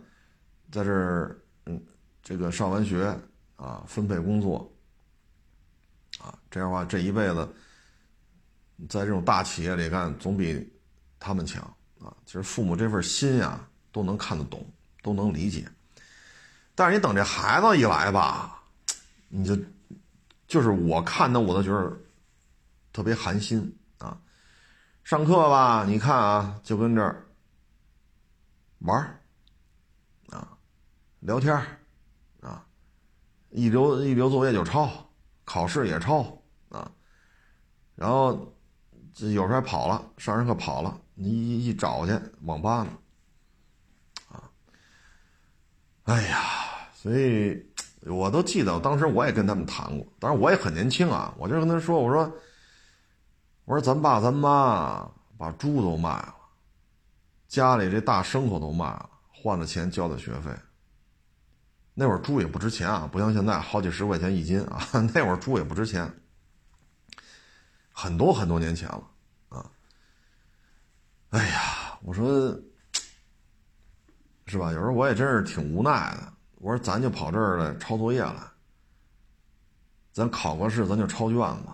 在这儿，嗯，这个上完学啊，分配工作，啊，这样的话，这一辈子在这种大企业里干，总比。他们强啊！其实父母这份心呀，都能看得懂，都能理解。但是你等这孩子一来吧，你就就是我看的我都觉得特别寒心啊。上课吧，你看啊，就跟这儿玩啊，聊天啊，一留一留作业就抄，考试也抄啊，然后这有时候还跑了，上上课跑了。你一一找去网吧呢，啊，哎呀，所以我都记得，当时我也跟他们谈过，当然我也很年轻啊，我就跟他说，我说，我说咱爸咱妈把猪都卖了，家里这大牲口都卖了，换了钱交的学费。那会儿猪也不值钱啊，不像现在好几十块钱一斤啊，那会儿猪也不值钱，很多很多年前了。啊哎呀，我说，是吧？有时候我也真是挺无奈的。我说，咱就跑这儿来抄作业来，咱考个试，咱就抄卷子。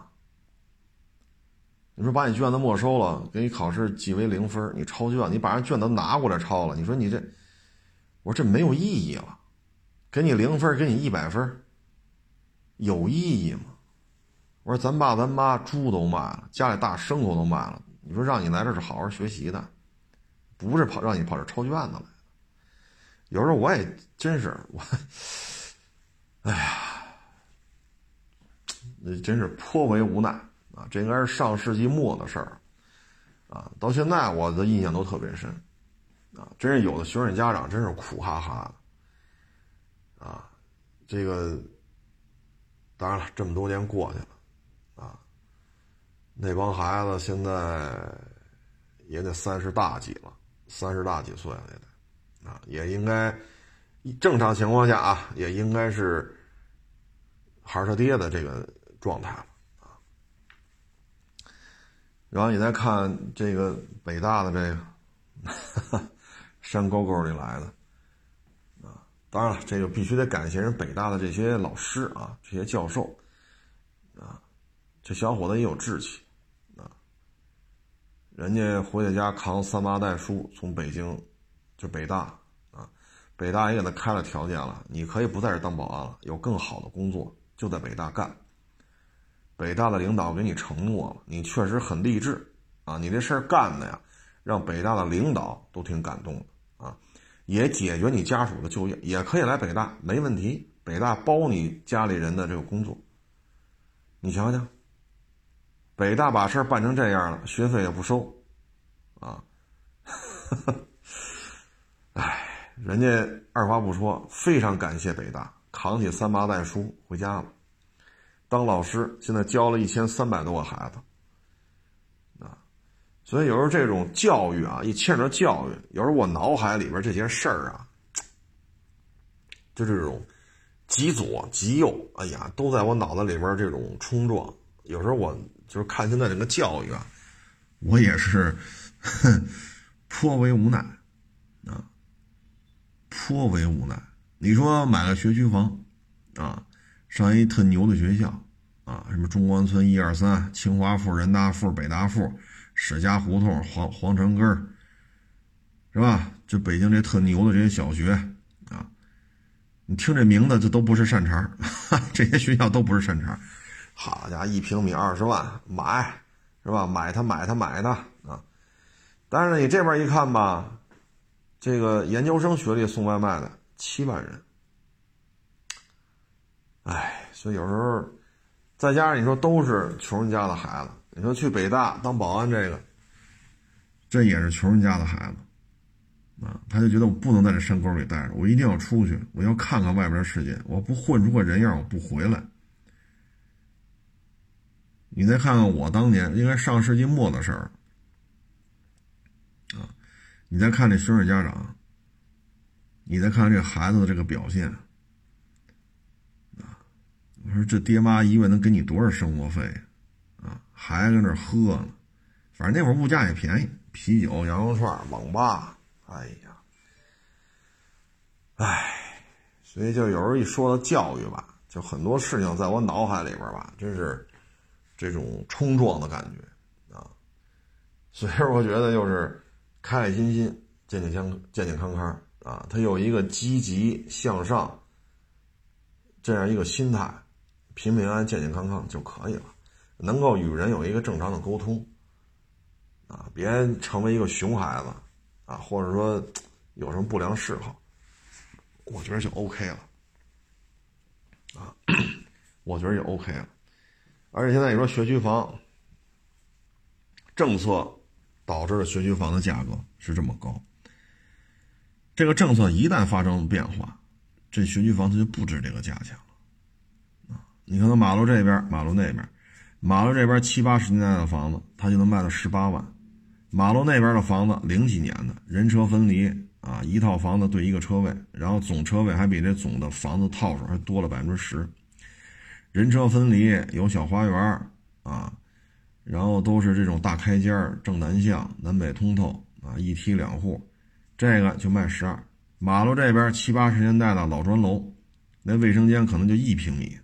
你说把你卷子没收了，给你考试记为零分，你抄卷，你把人卷子拿过来抄了，你说你这，我说这没有意义了，给你零分，给你一百分，有意义吗？我说，咱爸咱妈猪都卖了，家里大牲口都卖了。你说让你来这是好好学习的，不是跑让你跑这抄卷子来。有时候我也真是我，哎呀，那真是颇为无奈啊！这应该是上世纪末的事儿啊，到现在我的印象都特别深啊。真是有的学生家长真是苦哈哈的啊。这个当然了，这么多年过去了。啊那帮孩子现在也得三十大几了，三十大几岁了也得，啊，也应该正常情况下啊，也应该是孩儿他爹的这个状态了啊。然后你再看这个北大的这个山沟沟里来的啊，当然了，这个必须得感谢人北大的这些老师啊，这些教授啊，这小伙子也有志气啊。人家回家扛三八袋书，从北京，就北大啊，北大也给他开了条件了，你可以不在这当保安了，有更好的工作就在北大干。北大的领导给你承诺了，你确实很励志啊，你这事儿干的呀，让北大的领导都挺感动的啊，也解决你家属的就业，也可以来北大，没问题，北大包你家里人的这个工作。你想想。北大把事儿办成这样了，学费也不收，啊，哎，人家二话不说，非常感谢北大，扛起三八袋书回家了，当老师，现在教了一千三百多个孩子，啊，所以有时候这种教育啊，一牵扯教育，有时候我脑海里边这些事儿啊，就这种极左极右，哎呀，都在我脑子里边这种冲撞，有时候我。就是看现在这个教育啊，我也是哼 颇为无奈，颇为无奈。你说买个学区房，啊，上一特牛的学校，啊，什么中关村一二三、清华附、人大附、北大附、史家胡同、黄黄城根儿，是吧？就北京这特牛的这些小学，啊，你听这名字，这都不是善茬 这些学校都不是善茬好家伙，一平米二十万，买，是吧？买它，买它，买它啊！但是你这边一看吧，这个研究生学历送外卖的。七万人，哎，所以有时候再加上你说都是穷人家的孩子，你说去北大当保安，这个这也是穷人家的孩子啊，他就觉得我不能在这山沟里待着，我一定要出去，我要看看外边的世界，我不混出个人样，我不回来。你再看看我当年，应该上世纪末的事儿啊，你再看这学生家长。你再看这孩子的这个表现，啊，我说这爹妈一个月能给你多少生活费啊？孩子搁那喝呢，反正那会儿物价也便宜，啤酒、羊肉串、网吧，哎呀，哎，所以就有时候一说到教育吧，就很多事情在我脑海里边吧，真是这种冲撞的感觉啊。所以我觉得就是开开心心、健健康、健健康康。啊，他有一个积极向上这样一个心态，平平安安、健健康康就可以了，能够与人有一个正常的沟通，啊，别成为一个熊孩子，啊，或者说有什么不良嗜好，我觉得就 OK 了，啊，我觉得就 OK 了，而且现在你说学区房政策导致的学区房的价格是这么高。这个政策一旦发生变化，这学区房它就不值这个价钱了，啊！你看，它马路这边，马路那边，马路这边七八十年代的房子，它就能卖到十八万；马路那边的房子，零几年的，人车分离啊，一套房子对一个车位，然后总车位还比这总的房子套数还多了百分之十，人车分离，有小花园啊，然后都是这种大开间正南向，南北通透啊，一梯两户。这个就卖十二，马路这边七八十年代的老砖楼，那卫生间可能就一平米，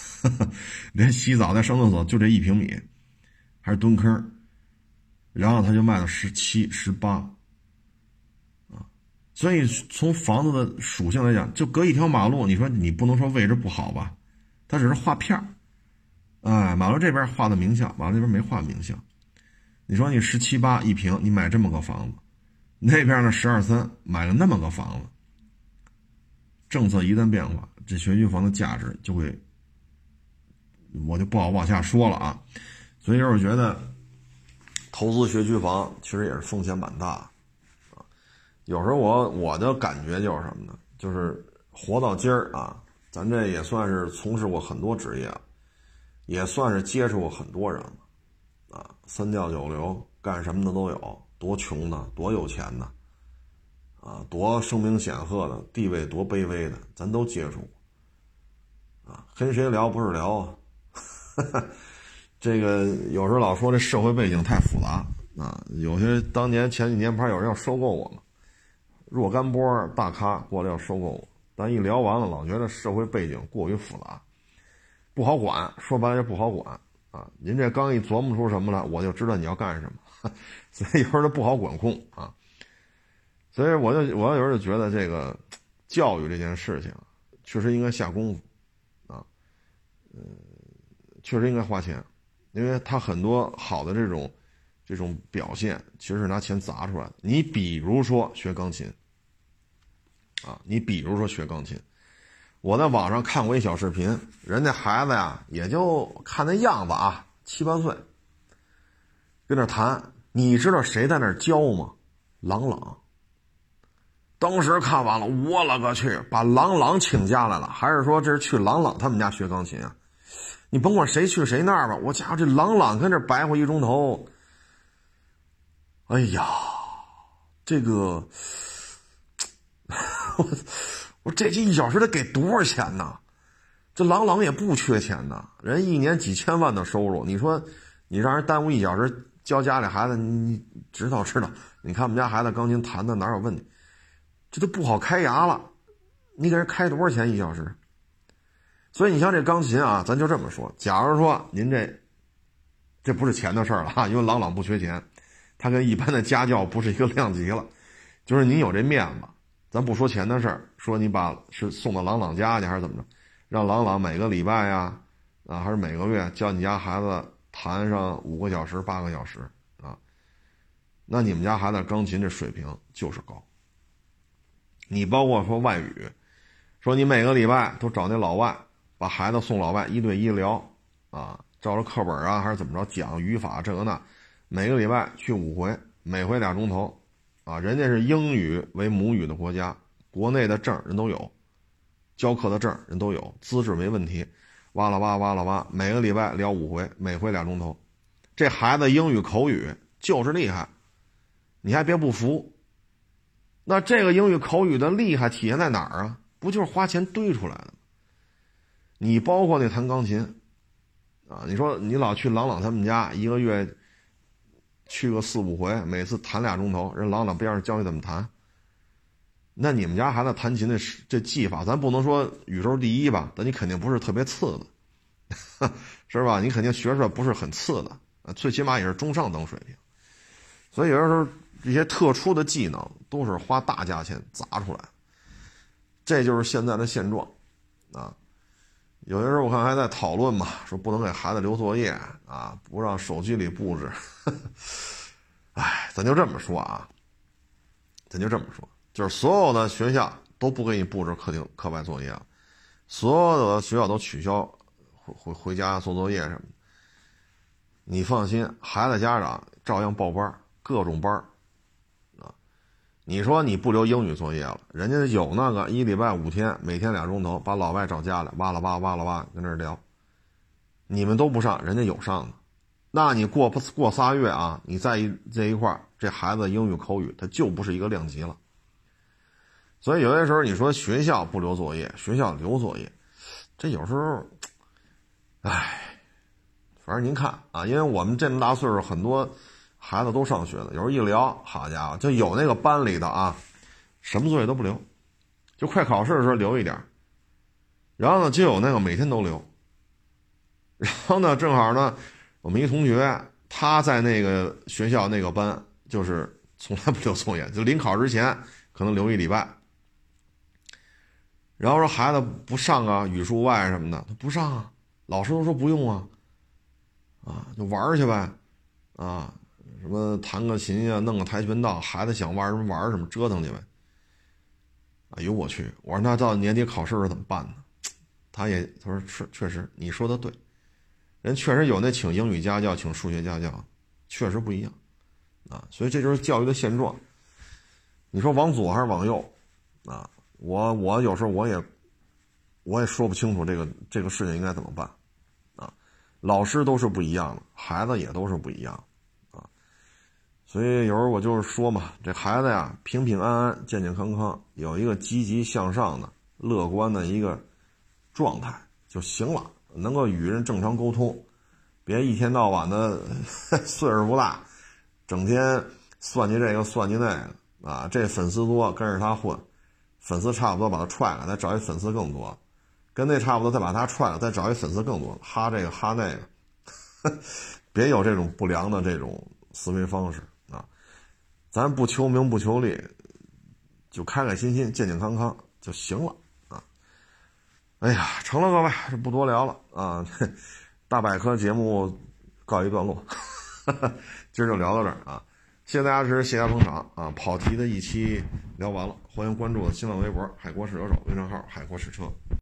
连洗澡再上厕所就这一平米，还是蹲坑，然后他就卖到十七、十八，啊，所以从房子的属性来讲，就隔一条马路，你说你不能说位置不好吧？它只是划片儿，哎，马路这边画的名校，马路那边没画名校，你说你十七八一平，你买这么个房子。那边呢？十二三买了那么个房子，政策一旦变化，这学区房的价值就会，我就不好往下说了啊。所以我觉得，投资学区房其实也是风险蛮大啊。有时候我我的感觉就是什么呢？就是活到今儿啊，咱这也算是从事过很多职业，也算是接触过很多人了啊。三教九流，干什么的都有。多穷的，多有钱的，啊，多声名显赫的，地位多卑微的，咱都接触过，啊，跟谁聊不是聊啊？这个有时候老说这社会背景太复杂啊，有些当年前几年不是有人要收购我吗？若干波大咖过来要收购我，但一聊完了，老觉得社会背景过于复杂，不好管，说白了就不好管啊。您这刚一琢磨出什么来，我就知道你要干什么。所以有时候不好管控啊，所以我就我有时候就觉得这个教育这件事情确实应该下功夫啊，嗯，确实应该花钱，因为他很多好的这种这种表现其实是拿钱砸出来的。你比如说学钢琴啊，你比如说学钢琴，我在网上看过一小视频，人家孩子呀也就看那样子啊，七八岁，跟那弹。你知道谁在那教吗？郎朗。当时看完了，我勒个去，把郎朗请家来了，还是说这是去郎朗他们家学钢琴啊？你甭管谁去谁那儿吧，我家伙这郎朗跟这白活一钟头。哎呀，这个，我 我这这一小时得给多少钱呢？这郎朗也不缺钱呐，人一年几千万的收入，你说你让人耽误一小时？教家里孩子，你知道知道？你看我们家孩子钢琴弹的哪有问题？这都不好开牙了。你给人开多少钱一小时？所以你像这钢琴啊，咱就这么说。假如说您这，这不是钱的事儿了哈，因为朗朗不缺钱，他跟一般的家教不是一个量级了。就是您有这面子，咱不说钱的事儿，说你把是送到朗朗家去还是怎么着，让朗朗每个礼拜呀，啊还是每个月教你家孩子弹上五个小时、八个小时啊，那你们家孩子钢琴这水平就是高。你包括说外语，说你每个礼拜都找那老外。把孩子送老外一对一聊，啊，照着课本啊还是怎么着讲语法这个那，每个礼拜去五回，每回俩钟头，啊，人家是英语为母语的国家，国内的证人都有，教课的证人都有，资质没问题，哇啦哇哇啦哇，每个礼拜聊五回，每回俩钟头，这孩子英语口语就是厉害，你还别不服。那这个英语口语的厉害体现在哪儿啊？不就是花钱堆出来的吗？你包括那弹钢琴，啊，你说你老去朗朗他们家，一个月去个四五回，每次弹俩钟头，人朗朗边上教你怎么弹。那你们家孩子弹琴的这技法，咱不能说宇宙第一吧？但你肯定不是特别次的，是吧？你肯定学出来不是很次的，最起码也是中上等水平。所以有的时候这些特殊的技能都是花大价钱砸出来，这就是现在的现状，啊。有些时候我看还在讨论嘛，说不能给孩子留作业啊，不让手机里布置。哎，咱就这么说啊，咱就这么说，就是所有的学校都不给你布置课庭课外作业了，所有的学校都取消回回回家做作业什么的。你放心，孩子家长照样报班，各种班。你说你不留英语作业了，人家有那个一礼拜五天，每天俩钟头，把老外找家来，哇啦哇哇啦哇跟那聊。你们都不上，人家有上的。那你过过仨月啊，你在一这一块这孩子英语口语他就不是一个量级了。所以有些时候你说学校不留作业，学校留作业，这有时候，唉，反正您看啊，因为我们这么大岁数，很多。孩子都上学了，有时候一聊，好家伙，就有那个班里的啊，什么作业都不留，就快考试的时候留一点然后呢，就有那个每天都留。然后呢，正好呢，我们一同学他在那个学校那个班，就是从来不留作业，就临考之前可能留一礼拜。然后说孩子不上啊，语数外什么的，他不上啊，老师都说不用啊，啊，就玩去呗，啊。什么弹个琴呀，弄个跆拳道，孩子想玩什么玩什么，折腾去呗。哎呦我去！我说那到年底考试时怎么办呢？他也他说是确实，你说的对，人确实有那请英语家教，请数学家教，确实不一样啊。所以这就是教育的现状。你说往左还是往右啊？我我有时候我也我也说不清楚这个这个事情应该怎么办啊。老师都是不一样的，孩子也都是不一样。所以有时候我就是说嘛，这孩子呀，平平安安、健健康康，有一个积极向上的、乐观的一个状态就行了。能够与人正常沟通，别一天到晚的 岁数不大，整天算计这个算计那个啊。这粉丝多，跟着他混；粉丝差不多，把他踹了，再找一粉丝更多；跟那差不多，再把他踹了，再找一粉丝更多。哈这个哈那个，别有这种不良的这种思维方式。咱不求名不求利，就开开心心、健健康康就行了啊！哎呀，成了，各位，这不多聊了啊！大百科节目告一段落，今儿就聊到这儿啊！谢谢大家支持，谢谢大家捧场啊！跑题的一期聊完了，欢迎关注新浪微博“海阔试车手”微信号“海阔试车”。